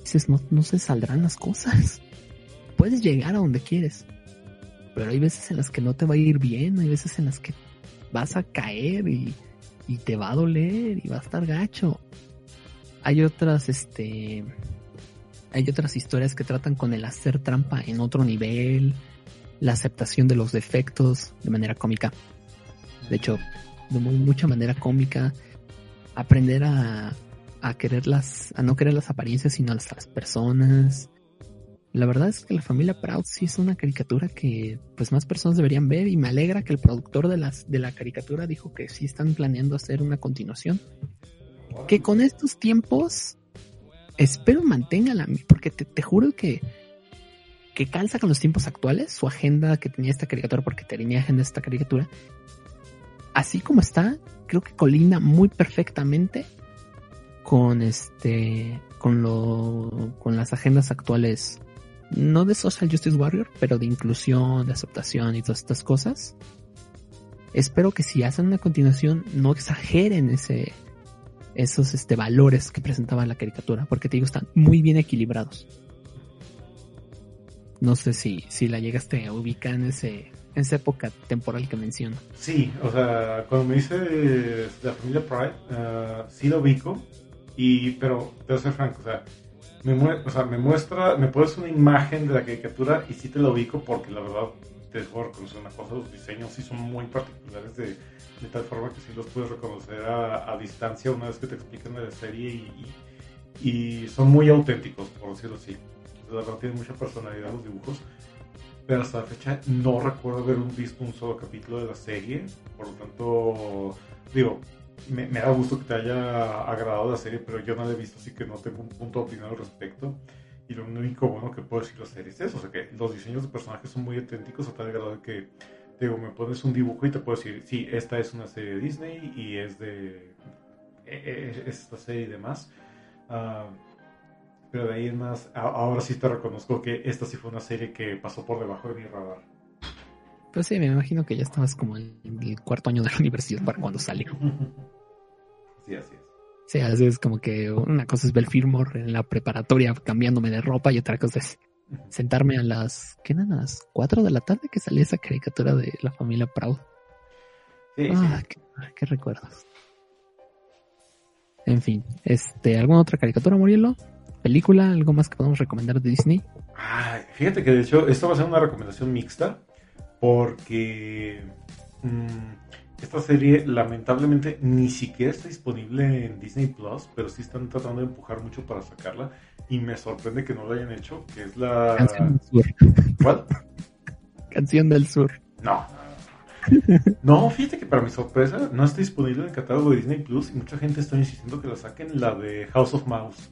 S2: dices, no, no se saldrán las cosas. <laughs> Puedes llegar a donde quieres, pero hay veces en las que no te va a ir bien, hay veces en las que vas a caer y, y te va a doler y va a estar gacho. Hay otras, este, hay otras historias que tratan con el hacer trampa en otro nivel, la aceptación de los defectos de manera cómica. De hecho, de mu- mucha manera cómica, aprender a, a quererlas, a no querer las apariencias, sino a las, las personas. La verdad es que la familia Proud sí es una caricatura que pues más personas deberían ver y me alegra que el productor de las de la caricatura dijo que sí están planeando hacer una continuación. Que con estos tiempos espero mantengan la porque te, te juro que que calza con los tiempos actuales, su agenda que tenía esta caricatura porque tenía agenda esta caricatura. Así como está, creo que colinda muy perfectamente con este con lo con las agendas actuales no de Social Justice Warrior, pero de inclusión, de aceptación y todas estas cosas. Espero que si hacen una continuación no exageren ese esos este valores que presentaba la caricatura, porque te digo están muy bien equilibrados. No sé si si la llegaste a ubicar en ese en esa época temporal que menciono.
S1: Sí, o sea, cuando me dice la familia Pride, ah, sí lo ubico, y, pero te voy a ser franco, o sea, me, mue- o sea, me muestra, me pones una imagen de la caricatura y sí te lo ubico porque la verdad te puedo reconocer una cosa, los diseños sí son muy particulares de, de tal forma que sí los puedes reconocer a, a distancia una vez que te explican de la serie y, y, y son muy auténticos, por decirlo así. La verdad tienen mucha personalidad los dibujos pero hasta la fecha no recuerdo haber visto un solo capítulo de la serie, por lo tanto, digo, me, me da gusto que te haya agradado la serie, pero yo no la he visto, así que no tengo un punto de opinión al respecto. Y lo único bueno que puedo decir de la serie es eso, o sea que los diseños de personajes son muy auténticos a tal grado de que, digo, me pones un dibujo y te puedo decir, sí, esta es una serie de Disney y es de e- e- esta serie y demás. Ah, pero de ahí en más, ahora sí te reconozco que esta sí fue una serie que pasó por debajo de mi radar.
S2: Pues sí, me imagino que ya estabas como en el cuarto año de la universidad para cuando salió. <laughs>
S1: Sí, así es.
S2: Así es como que una cosa es ver Fillmore en la preparatoria cambiándome de ropa y otra cosa es sentarme a las, ¿qué eran? A las 4 de la tarde que salía esa caricatura de la familia Proud.
S1: Sí,
S2: Ah,
S1: sí.
S2: qué, qué recuerdos. En fin, este, ¿alguna otra caricatura, Murielo? ¿Película? ¿Algo más que podemos recomendar de Disney?
S1: Ay, fíjate que de hecho esto va a ser una recomendación mixta porque mm, esta serie lamentablemente ni siquiera está disponible en Disney Plus, pero sí están tratando de empujar mucho para sacarla y me sorprende que no lo hayan hecho, que es la...
S2: Canción del Sur.
S1: ¿Cuál?
S2: Canción del Sur.
S1: No. <laughs> No, fíjate que para mi sorpresa no está disponible en el catálogo de Disney Plus y mucha gente está insistiendo que la saquen la de House of Mouse.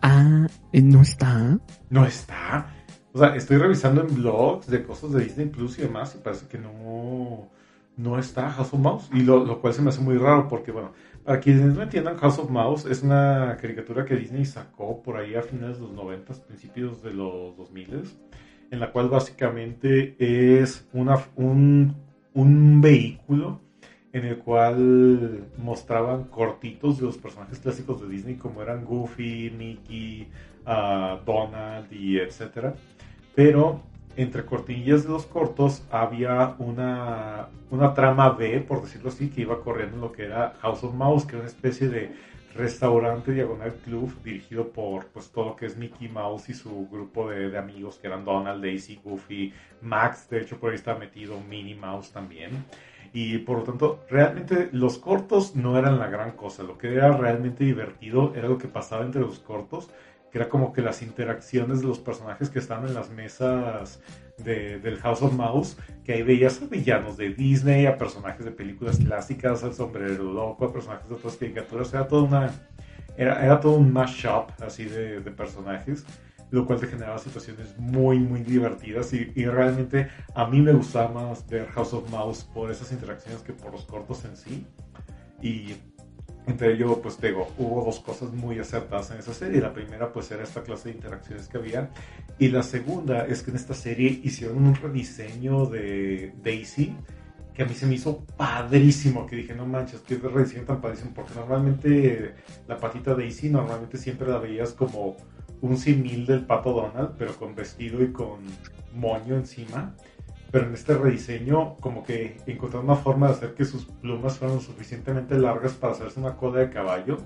S2: Ah, eh, no está.
S1: No está. O sea, estoy revisando en blogs de cosas de Disney Plus y demás y parece que no, no está House of Mouse. Y lo, lo cual se me hace muy raro porque, bueno, para quienes no entiendan, House of Mouse es una caricatura que Disney sacó por ahí a finales de los 90, principios de los 2000, en la cual básicamente es una, un, un vehículo en el cual mostraban cortitos de los personajes clásicos de Disney como eran Goofy, Mickey, ah, Donald y etcétera. Pero entre cortinillas de los cortos había una, una trama B, por decirlo así, que iba corriendo en lo que era House of Mouse, que era una especie de restaurante diagonal club dirigido por pues todo lo que es Mickey Mouse y su grupo de, de, amigos que eran Donald, Daisy, Goofy, Max, de hecho por ahí está metido Minnie Mouse también. Y por lo tanto, realmente los cortos no eran la gran cosa. Lo que era realmente divertido era lo que pasaba entre los cortos, que era como que las interacciones de los personajes que estaban en las mesas de, del House of Mouse, que ahí veías a villanos de Disney, a personajes de películas clásicas, al sombrero loco, a personajes de otras caricaturas. Era todo una. Era, era todo un mashup así de, de personajes lo cual te generaba situaciones muy, muy divertidas y, y, realmente a mí me gustaba más ver House of Mouse por esas interacciones que por los cortos en sí. Y entre ello, pues te digo, hubo dos cosas muy acertadas en esa serie. La primera, pues era esta clase de interacciones que había. Y la segunda es que en esta serie hicieron un rediseño de Daisy que a mí se me hizo padrísimo, que dije, no manches, qué rediseño tan padrísimo, porque normalmente la patita Daisy normalmente siempre la veías como un simil del pato Donald, pero con vestido y con moño encima. Pero en este rediseño, como que encontraron una forma de hacer que sus plumas fueran suficientemente largas para hacerse una cola de caballo.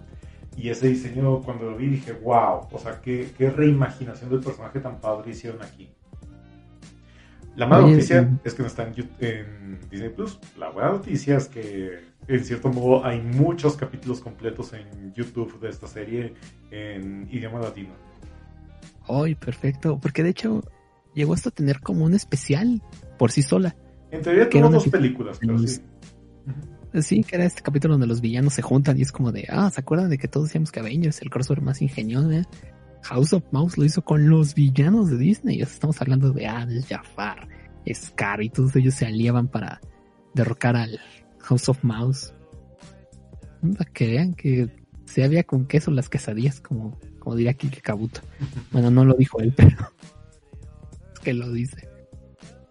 S1: Y ese diseño, cuando lo vi, dije, wow, o sea, qué, qué reimaginación del personaje tan padre hicieron aquí. La mala Oye, noticia sí. es que no está en, en, Disney Plus. La buena noticia es que, en cierto modo, hay muchos capítulos completos en YouTube de esta serie en idioma latino.
S2: ¡Ay, perfecto! Porque de hecho llegó hasta tener como un especial por sí sola.
S1: En teoría tuvo dos películas, pero sí.
S2: Sí, que era este capítulo donde los villanos se juntan y es como de, ah, ¿se acuerdan de que todos decíamos que Avengers, el crossover más ingenioso? Eh? House of Mouse lo hizo con los villanos de Disney. Estamos hablando de Adel, Jafar, Scar y todos ellos se aliaban para derrocar al House of Mouse. Para que vean que se había con queso las quesadillas, como, como diría Kike Kabuto. Bueno, no lo dijo él, <laughs> pero es que lo dice.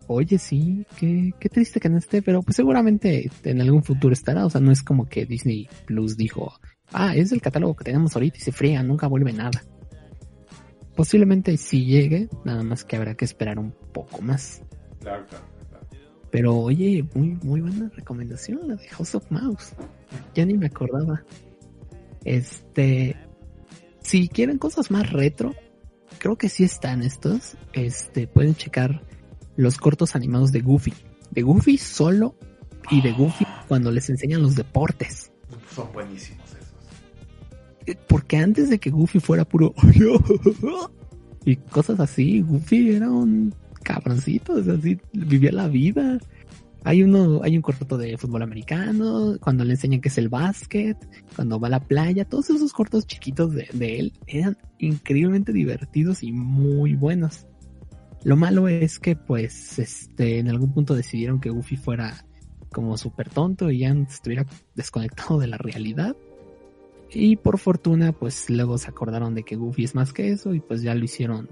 S2: Oye, sí, qué, qué triste que no esté, pero pues seguramente en algún futuro estará. O sea, no es como que Disney Plus dijo, ah, es el catálogo que tenemos ahorita y se fría, nunca vuelve nada. Posiblemente sí llegue, nada más que habrá que esperar un poco más.
S1: Claro, claro, claro.
S2: Pero oye, muy, muy buena recomendación la de House of Mouse. Ya ni me acordaba. Este, si quieren cosas más retro, creo que sí están estos. Este, pueden checar los cortos animados de Goofy. De Goofy solo y de Goofy cuando les enseñan los deportes.
S1: Son buenísimos esos.
S2: Eh, porque antes de que Goofy fuera puro <laughs> y cosas así, Goofy era un cabroncito, o sea, así vivía la vida. Hay uno, hay un corto de fútbol americano, cuando le enseñan que es el básquet, cuando va a la playa, todos esos cortos chiquitos de, de él eran increíblemente divertidos y muy buenos. Lo malo es que, pues, este, en algún punto decidieron que Goofy fuera como súper tonto y ya estuviera desconectado de la realidad. Y por fortuna, pues luego se acordaron de que Goofy es más que eso y pues ya lo hicieron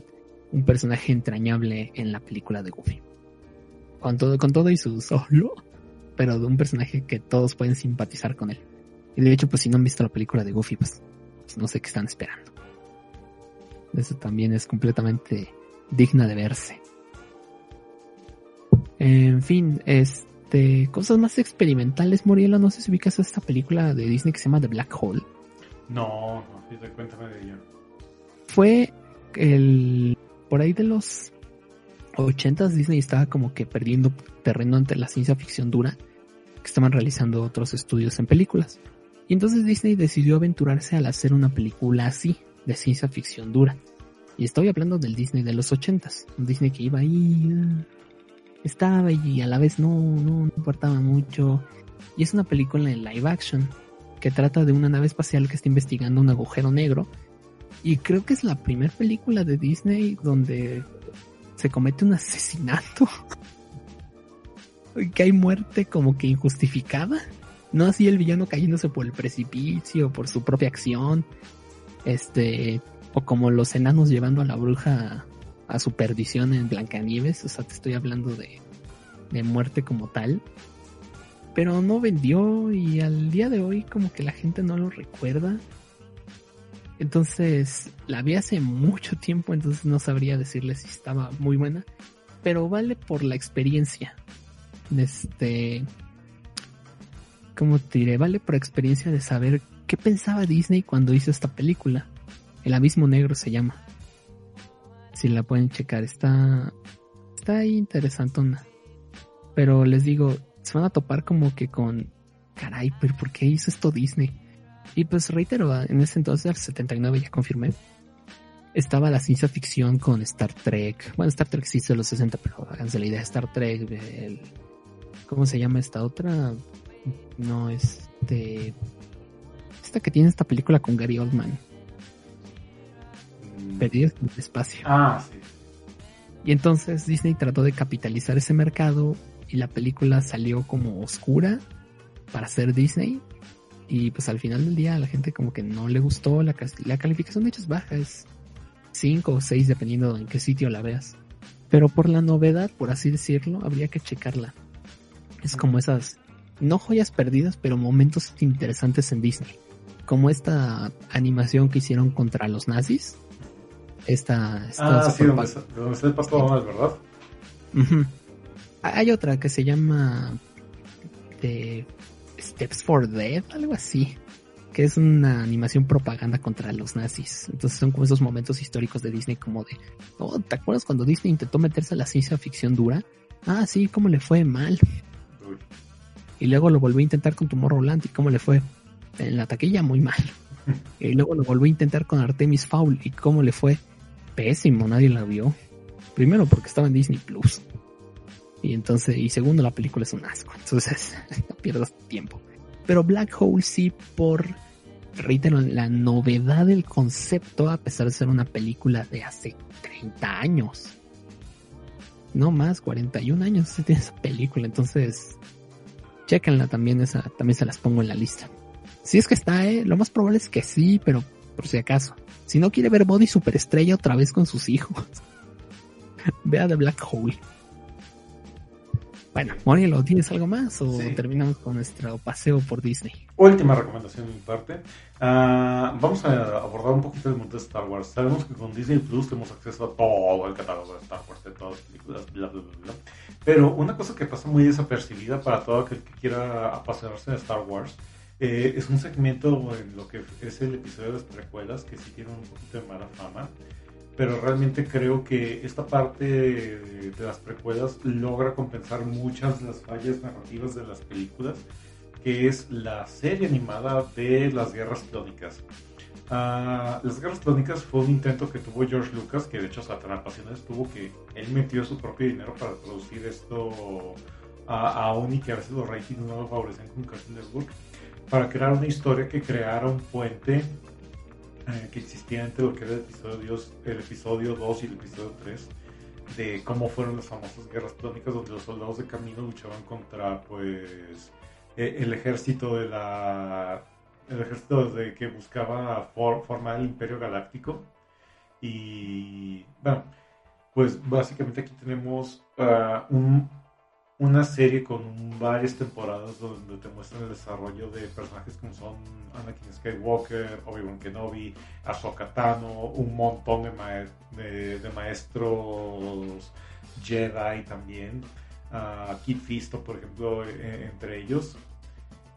S2: un personaje entrañable en la película de Goofy. Con todo, con todo y su solo, pero de un personaje que todos pueden simpatizar con él. Y de hecho, pues si no han visto la película de Goofy, pues, pues no sé qué están esperando. Eso también es completamente digna de verse. En fin, este, cosas más experimentales, Moriela, no sé si ubicas esta película de Disney que se llama The Black Hole.
S1: No, no, cuéntame de ella.
S2: Fue el, por ahí de los 80 Disney estaba como que perdiendo terreno ante la ciencia ficción dura, que estaban realizando otros estudios en películas. Y entonces Disney decidió aventurarse al hacer una película así, de ciencia ficción dura. Y estoy hablando del Disney de los ochentas, un Disney que iba ahí, estaba y a la vez no, no, no importaba mucho. Y es una película en live action que trata de una nave espacial que está investigando un agujero negro Y creo que es la primera película de Disney donde se comete un asesinato. <laughs> que hay muerte como que injustificada. No así el villano cayéndose por el precipicio, por su propia acción. Este, o como los enanos llevando a la bruja a su perdición en Blancanieves. O sea, te estoy hablando de, de muerte como tal. Pero no vendió y al día de hoy como que la gente no lo recuerda. Entonces la vi hace mucho tiempo, entonces no sabría decirle si estaba muy buena. Pero vale por la experiencia. Este. ¿Cómo te diré? Vale por experiencia de saber qué pensaba Disney cuando hizo esta película. El Abismo Negro se llama. Si la pueden checar, está. Está ahí interesantona. Pero les digo, se van a topar como que con. Caray, pero ¿por qué hizo esto Disney? Y pues reitero, en ese entonces, el 79 ya confirmé, estaba la ciencia ficción con Star Trek. Bueno, Star Trek existe en los 60, pero háganse la idea, Star Trek, ¿cómo se llama esta otra? No, este... Esta que tiene esta película con Gary Oldman. En el espacio.
S1: Ah, sí.
S2: Y entonces Disney trató de capitalizar ese mercado y la película salió como oscura para ser Disney. Y pues al final del día a la gente como que no le gustó, la, la calificación de hecho es baja, es 5 o 6 dependiendo en qué sitio la veas. Pero por la novedad, por así decirlo, habría que checarla. Es como esas, no joyas perdidas, pero momentos interesantes en Disney. Como esta animación que hicieron contra los nazis. Esta... esta
S1: ah, sí, donde, donde está el Pato Donald, ¿verdad?
S2: Uh -huh. Hay otra que se llama... The Steps for Death, algo así que es una animación propaganda contra los nazis. Entonces son como esos momentos históricos de Disney como de, oh, ¿te acuerdas cuando Disney intentó meterse a la ciencia ficción dura? Ah, sí, ¿cómo le fue mal? Uy. Y luego lo volvió a intentar con Tomorrowland y cómo le fue en la taquilla muy mal. <laughs> y luego lo volvió a intentar con Artemis Fowl y cómo le fue pésimo, nadie la vio. Primero porque estaba en Disney Plus. Y entonces, y segundo la película es un asco. Entonces, <laughs> no pierdas tiempo. Pero Black Hole sí por reitero, la novedad del concepto, a pesar de ser una película de hace 30 años. No más, 41 años se tiene esa película, entonces chequenla también, esa también se las pongo en la lista. Si es que está, eh, lo más probable es que sí, pero por si acaso. Si no quiere ver Body Superestrella otra vez con sus hijos, <laughs> vea The Black Hole. Bueno, Morielo, ¿tienes algo más o sí. terminamos con nuestro paseo por Disney?
S1: Última recomendación de mi parte. Uh, vamos a abordar un poquito el mundo de Star Wars. Sabemos que con Disney Plus tenemos acceso a todo el catálogo de Star Wars, de todas las películas, bla, bla, bla, bla. Pero una cosa que pasa muy desapercibida para todo aquel que quiera apasionarse de Star Wars eh, es un segmento en lo que es el episodio de las precuelas que sí tiene un poquito de mala fama pero realmente creo que esta parte de, las precuelas logra compensar muchas de las fallas narrativas de las películas, que es la serie animada de las Guerras Clónicas. Uh, las Guerras Clónicas fue un intento que tuvo George Lucas, que de hecho o sea, tan apasionado estuvo que él metió su propio dinero para producir esto a, aún y que a veces los ratings no lo favorecen con Cartoon Network, para crear una historia que creara un puente eh, que existía entre lo que era el episodio, el episodio 2 y el episodio 3 de cómo fueron las famosas guerras clónicas donde los soldados de camino luchaban contra pues eh, el ejército de la el ejército de que buscaba for, formar el imperio galáctico. Y bueno pues básicamente aquí tenemos uh, un, una serie con varias temporadas donde te muestran el desarrollo de personajes como son Anakin Skywalker, Obi-Wan Kenobi, Ahsoka Tano, un montón de, ma de, de maestros Jedi también, uh, Kit Fisto, por ejemplo, e entre ellos.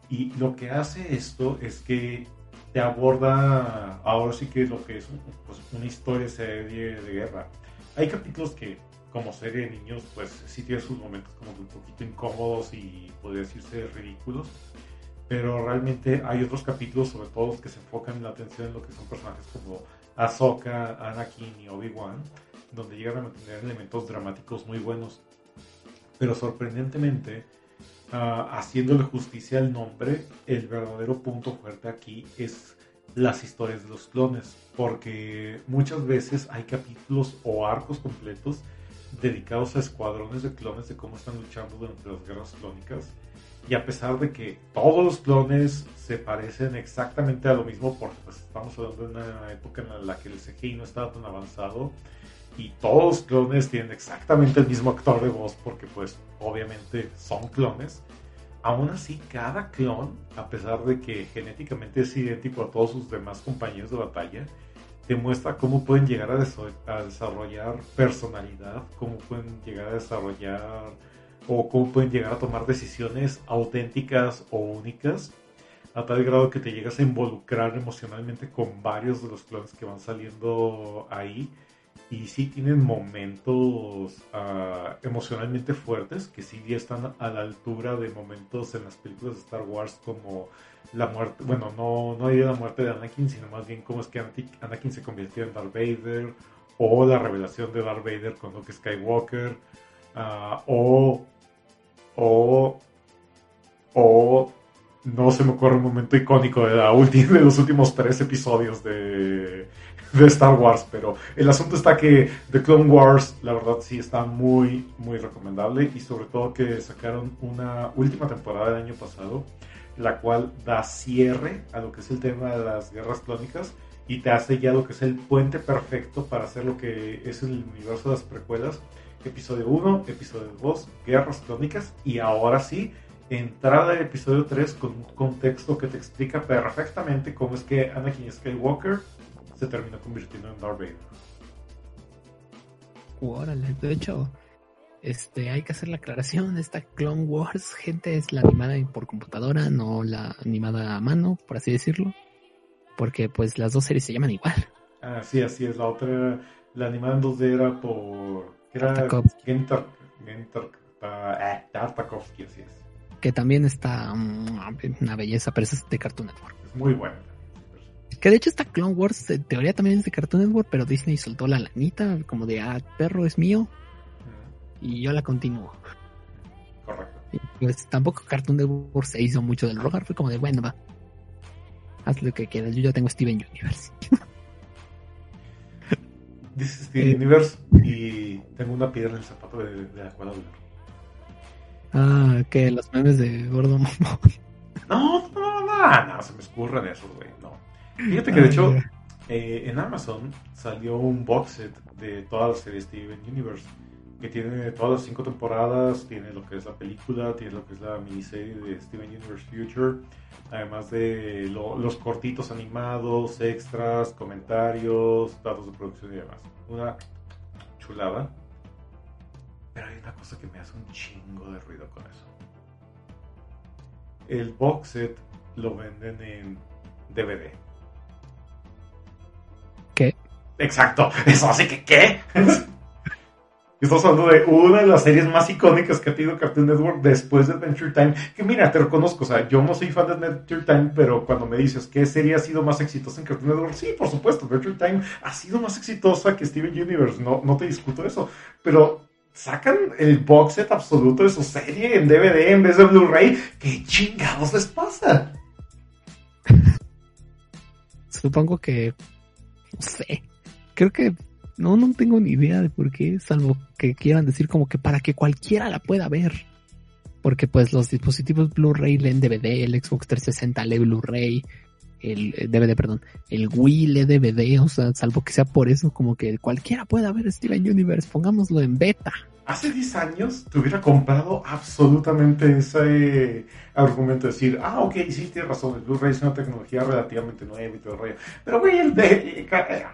S1: Y lo que hace esto es que te aborda ahora sí que es lo que es pues, una historia serie de guerra. Hay capítulos que como serie de niños, pues sí tiene sus momentos como un poquito incómodos y podría decirse ridículos. Pero realmente hay otros capítulos, sobre todo los que se enfocan en la atención en lo que son personajes como Ahsoka, Anakin y Obi-Wan, donde llegan a mantener elementos dramáticos muy buenos. Pero sorprendentemente, uh, haciéndole justicia al nombre, el verdadero punto fuerte aquí es las historias de los clones, porque muchas veces hay capítulos o arcos completos dedicados a escuadrones de clones de cómo están luchando durante las guerras clónicas. Y a pesar de que todos los clones se parecen exactamente a lo mismo, porque pues, estamos hablando de una época en la que el CGI no estaba tan avanzado, y todos los clones tienen exactamente el mismo actor de voz, porque pues obviamente son clones, aún así cada clon, a pesar de que genéticamente es idéntico a todos sus demás compañeros de batalla, demuestra cómo pueden llegar a, desarrollar personalidad, cómo pueden llegar a desarrollar o cómo pueden llegar a tomar decisiones auténticas o únicas, a tal grado que te llegas a involucrar emocionalmente con varios de los clones que van saliendo ahí. Y sí tienen momentos uh, emocionalmente fuertes que sí están a la altura de momentos en las películas de Star Wars como la muerte, bueno, no, no diría la muerte de Anakin, sino más bien cómo es que Anakin se convirtió en Darth Vader, o la revelación de Darth Vader con Luke Skywalker, uh, o, o, o, no se me ocurre un momento icónico de, la última, de los últimos tres episodios de, de Star Wars, pero el asunto está que The Clone Wars, la verdad sí está muy, muy recomendable y sobre todo que sacaron una última temporada del año pasado la cual da cierre a lo que es el tema de las guerras clónicas y te hace ya lo que es el puente perfecto para hacer lo que es el universo de las precuelas. Episodio 1, episodio 2, guerras clónicas y ahora sí, entrada del episodio 3 con un contexto que te explica perfectamente cómo es que Anakin Skywalker se terminó convirtiendo en Darth Vader.
S2: Órale, de hecho, este, hay que hacer la aclaración, esta Clone Wars, gente, es la animada por computadora, no la animada a mano, por así decirlo. Porque pues las dos series se llaman igual.
S1: Ah, sí, así es. La otra, la animada en 2D era por... Era Gentar, Gentar, ah, Tartakovsky, así es.
S2: Que también está mm, una belleza, pero es de Cartoon Network.
S1: Es muy buena.
S2: Que de hecho esta Clone Wars, en teoría también es de Cartoon Network, pero Disney soltó la lanita, como de, ah, perro es mío, y yo la continúo.
S1: Correcto.
S2: pues tampoco Cartoon Network se hizo mucho del rogar, fue como de, bueno, va, haz lo que quieras, yo ya tengo Steven Universe. <laughs>
S1: Dice Steven Universe y tengo una piedra en el zapato de, de la cual
S2: Ah, que los memes de Gordo Momo.
S1: No, no, no, no, se me escurren esos, güey, no. Fíjate que de hecho, eh, en Amazon salió un box set de todas las series Steven Universe que tiene todas las cinco temporadas, tiene lo que es la película, tiene lo que es la miniserie de Steven Universe Future, además de los cortitos animados, extras, comentarios, datos de producción y demás. Una chulada. Pero hay una cosa que me hace un chingo de ruido con eso. El box set lo venden en DVD.
S2: ¿Qué?
S1: Exacto, <laughs> eso así que ¿qué? <laughs> <laughs> Estamos hablando de una de las series más icónicas que ha tenido Cartoon Network después de Adventure Time. Que mira, te reconozco, o sea, yo no soy fan de Adventure Time, pero cuando me dices qué serie ha sido más exitosa en Cartoon Network, sí, por supuesto, Adventure Time ha sido más exitosa que Steven Universe, no, no te discuto eso. Pero sacan el box set absoluto de su serie en DVD en vez de Blu-ray. ¿Qué chingados les pasa? <laughs>
S2: Supongo que. No sé. Creo que no, no tengo ni idea de por qué, salvo que quieran decir como que para que cualquiera la pueda ver. Porque pues los dispositivos Blu-ray leen DVD, el Xbox 360 lee Blu-ray, el DVD, perdón, el Wii lee DVD, o sea, salvo que sea por eso, como que cualquiera pueda ver Steven Universe, pongámoslo en beta
S1: hace 10 años te hubiera comprado absolutamente ese argumento de decir, ah, ok, sí, tienes razón, el Blu-ray es una tecnología relativamente nueva y todo el rollo. Pero, güey, el de,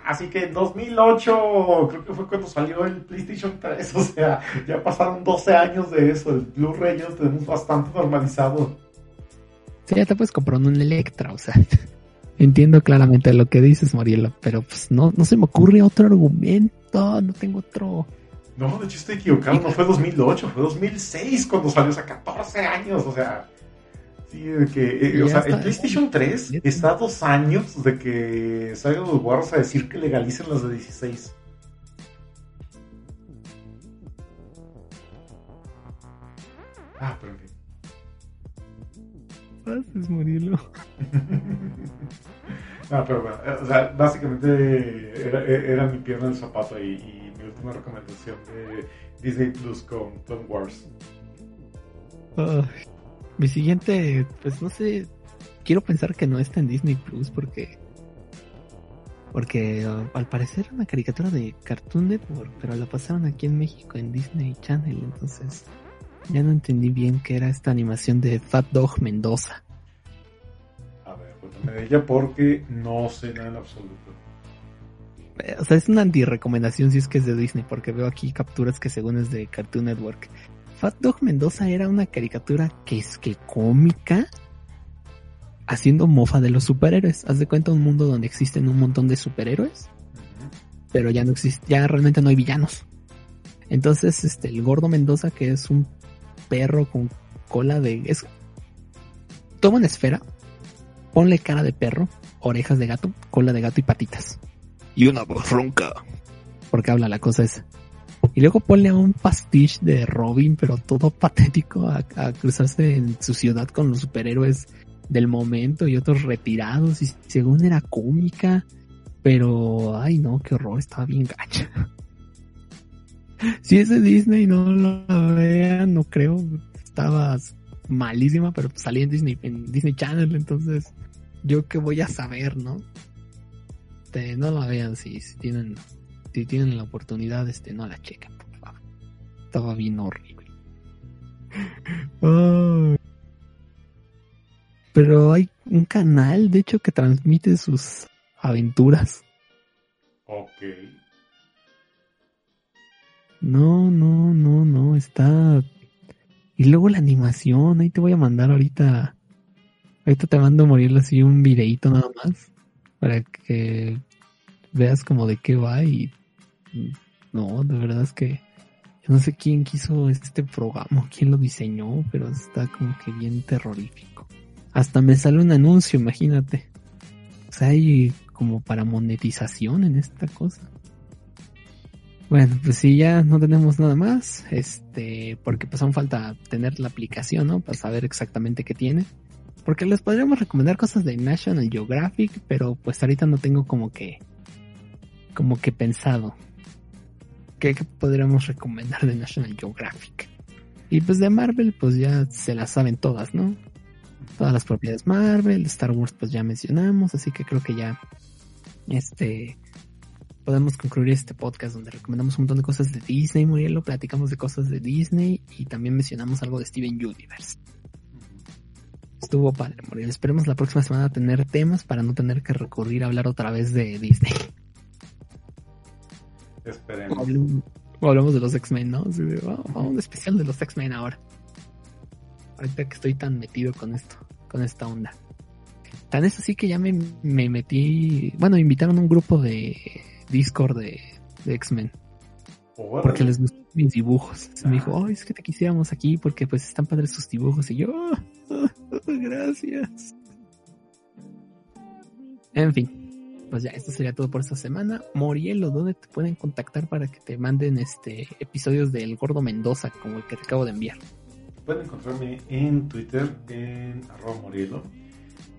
S1: así que en 2008 creo que fue cuando salió el PlayStation 3, o sea, ya pasaron 12 años de eso, el Blu-ray ya lo tenemos bastante normalizado.
S2: Sí, ya te puedes comprar un Electra, o sea, <laughs> entiendo claramente lo que dices, Mariela, pero pues no, no se me ocurre otro argumento, no tengo otro
S1: no, de hecho estoy equivocado, no fue 2008, fue 2006 cuando salió, hace 14 años, o sea. Sí, de que, eh, o sea, el PlayStation 3 está a dos años de que salgan los guarros a decir que legalicen las de 16. Ah, pero en fin.
S2: Haces morirlo. <laughs>
S1: No, pero bueno, o sea, básicamente era, era mi pierna en el zapato y, y mi última recomendación de Disney Plus con Clone Wars.
S2: Mi siguiente, pues no sé, quiero pensar que no está en Disney Plus porque porque uh, al parecer era una caricatura de Cartoon Network, pero la pasaron aquí en México en Disney Channel, entonces ya no entendí bien qué era esta animación de Fat Dog Mendoza.
S1: De ella porque no sé nada en absoluto.
S2: O sea, es una anti-recomendación si es que es de Disney, porque veo aquí capturas que según es de Cartoon Network. Fat Dog Mendoza era una caricatura que es que cómica, haciendo mofa de los superhéroes. Haz de cuenta un mundo donde existen un montón de superhéroes, pero ya no existe, ya realmente no hay villanos. Entonces, este, el gordo Mendoza, que es un perro con cola de, es, toma una esfera, ponle cara de perro, orejas de gato, cola de gato y patitas. Y una voz ronca. Porque habla la cosa esa. Y luego ponle a un pastiche de Robin, pero todo patético, a, a cruzarse en su ciudad con los superhéroes del momento y otros retirados. Y según era cómica, pero ay no, qué horror, estaba bien gacha. Si es de Disney, no la vean, no creo. Estaba malísima, pero salía en Disney, en Disney Channel, entonces yo qué voy a saber, ¿no? Este, no la vean si, si tienen si tienen la oportunidad, este, no la chequen, por favor. Estaba bien horrible. Pero hay un canal, de hecho, que transmite sus aventuras.
S1: Ok.
S2: No, no, no, no, está... Y luego la animación, ahí te voy a mandar ahorita... Ahorita te mando a morir así un videito nada más. Para que veas como de qué va y... No, de verdad es que... Yo no sé quién quiso este programa, quién lo diseñó, pero está como que bien terrorífico. Hasta me sale un anuncio, imagínate. O sea, hay como para monetización en esta cosa. Bueno, pues si ya no tenemos nada más, este, porque pues aún falta tener la aplicación, ¿no? Para saber exactamente qué tiene. Porque les podríamos recomendar cosas de National Geographic, pero pues ahorita no tengo como que, como que pensado. ¿Qué, podríamos recomendar de National Geographic? Y pues de Marvel, pues ya se las saben todas, ¿no? Todas las propiedades Marvel, Star Wars, pues ya mencionamos, así que creo que ya, este, podemos concluir este podcast donde recomendamos un montón de cosas de Disney, Murielo, platicamos de cosas de Disney y también mencionamos algo de Steven Universe. Estuvo padre, Muriel. Esperemos la próxima semana tener temas para no tener que recurrir a hablar otra vez de Disney. O
S1: Esperemos.
S2: hablamos, o hablamos de los X-Men, ¿no? Así de, "Oh, vamos a un especial de los X-Men ahora. Ahorita que estoy tan metido con esto, con esta onda. Tan es así que ya me, me metí, bueno, me invitaron a un grupo de Discord de, de X-Men. Porque les gustan mis dibujos. Me dijo, oh, es que te quisiéramos aquí porque pues están padres sus dibujos. Y yo, "Oh, <laughs> gracias. En fin, pues ya, esto sería todo por esta semana. Morielo, ¿dónde te pueden contactar para que te manden este episodios del Gordo Mendoza como el que te acabo de enviar?
S1: Pueden encontrarme en Twitter en arroba morielo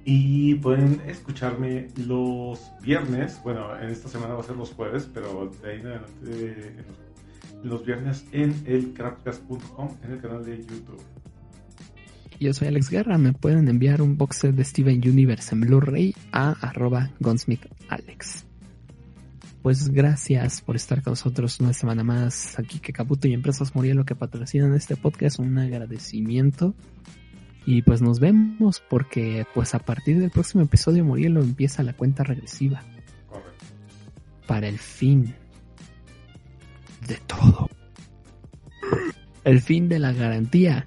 S1: y pueden escucharme los viernes, bueno, en esta semana va a ser los jueves, pero de ahí en adelante en los, los viernes en el crapcast.com en el canal de YouTube.
S2: Yo soy Alex Guerra, me pueden enviar un box set de Steven Universe en Blu-ray a arroba gunsmithalex. Pues gracias por estar con nosotros una semana más aquí que Caputo y Empresas Morielo que patrocinan este podcast, un agradecimiento. Y pues nos vemos porque pues a partir del próximo episodio Morielo empieza la cuenta regresiva
S1: Correcto.
S2: para el fin de todo. El fin de la garantía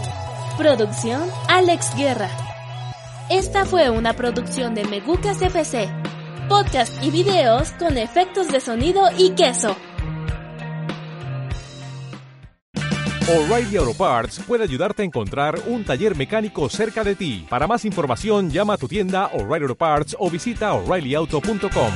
S3: Producción Alex Guerra. Esta fue una producción de Megucas FC. Podcast y videos con efectos de sonido y queso.
S4: O'Reilly Auto Parts puede ayudarte a encontrar un taller mecánico cerca de ti. Para más información, llama a tu tienda O'Reilly Auto Parts o visita oreillyauto.com.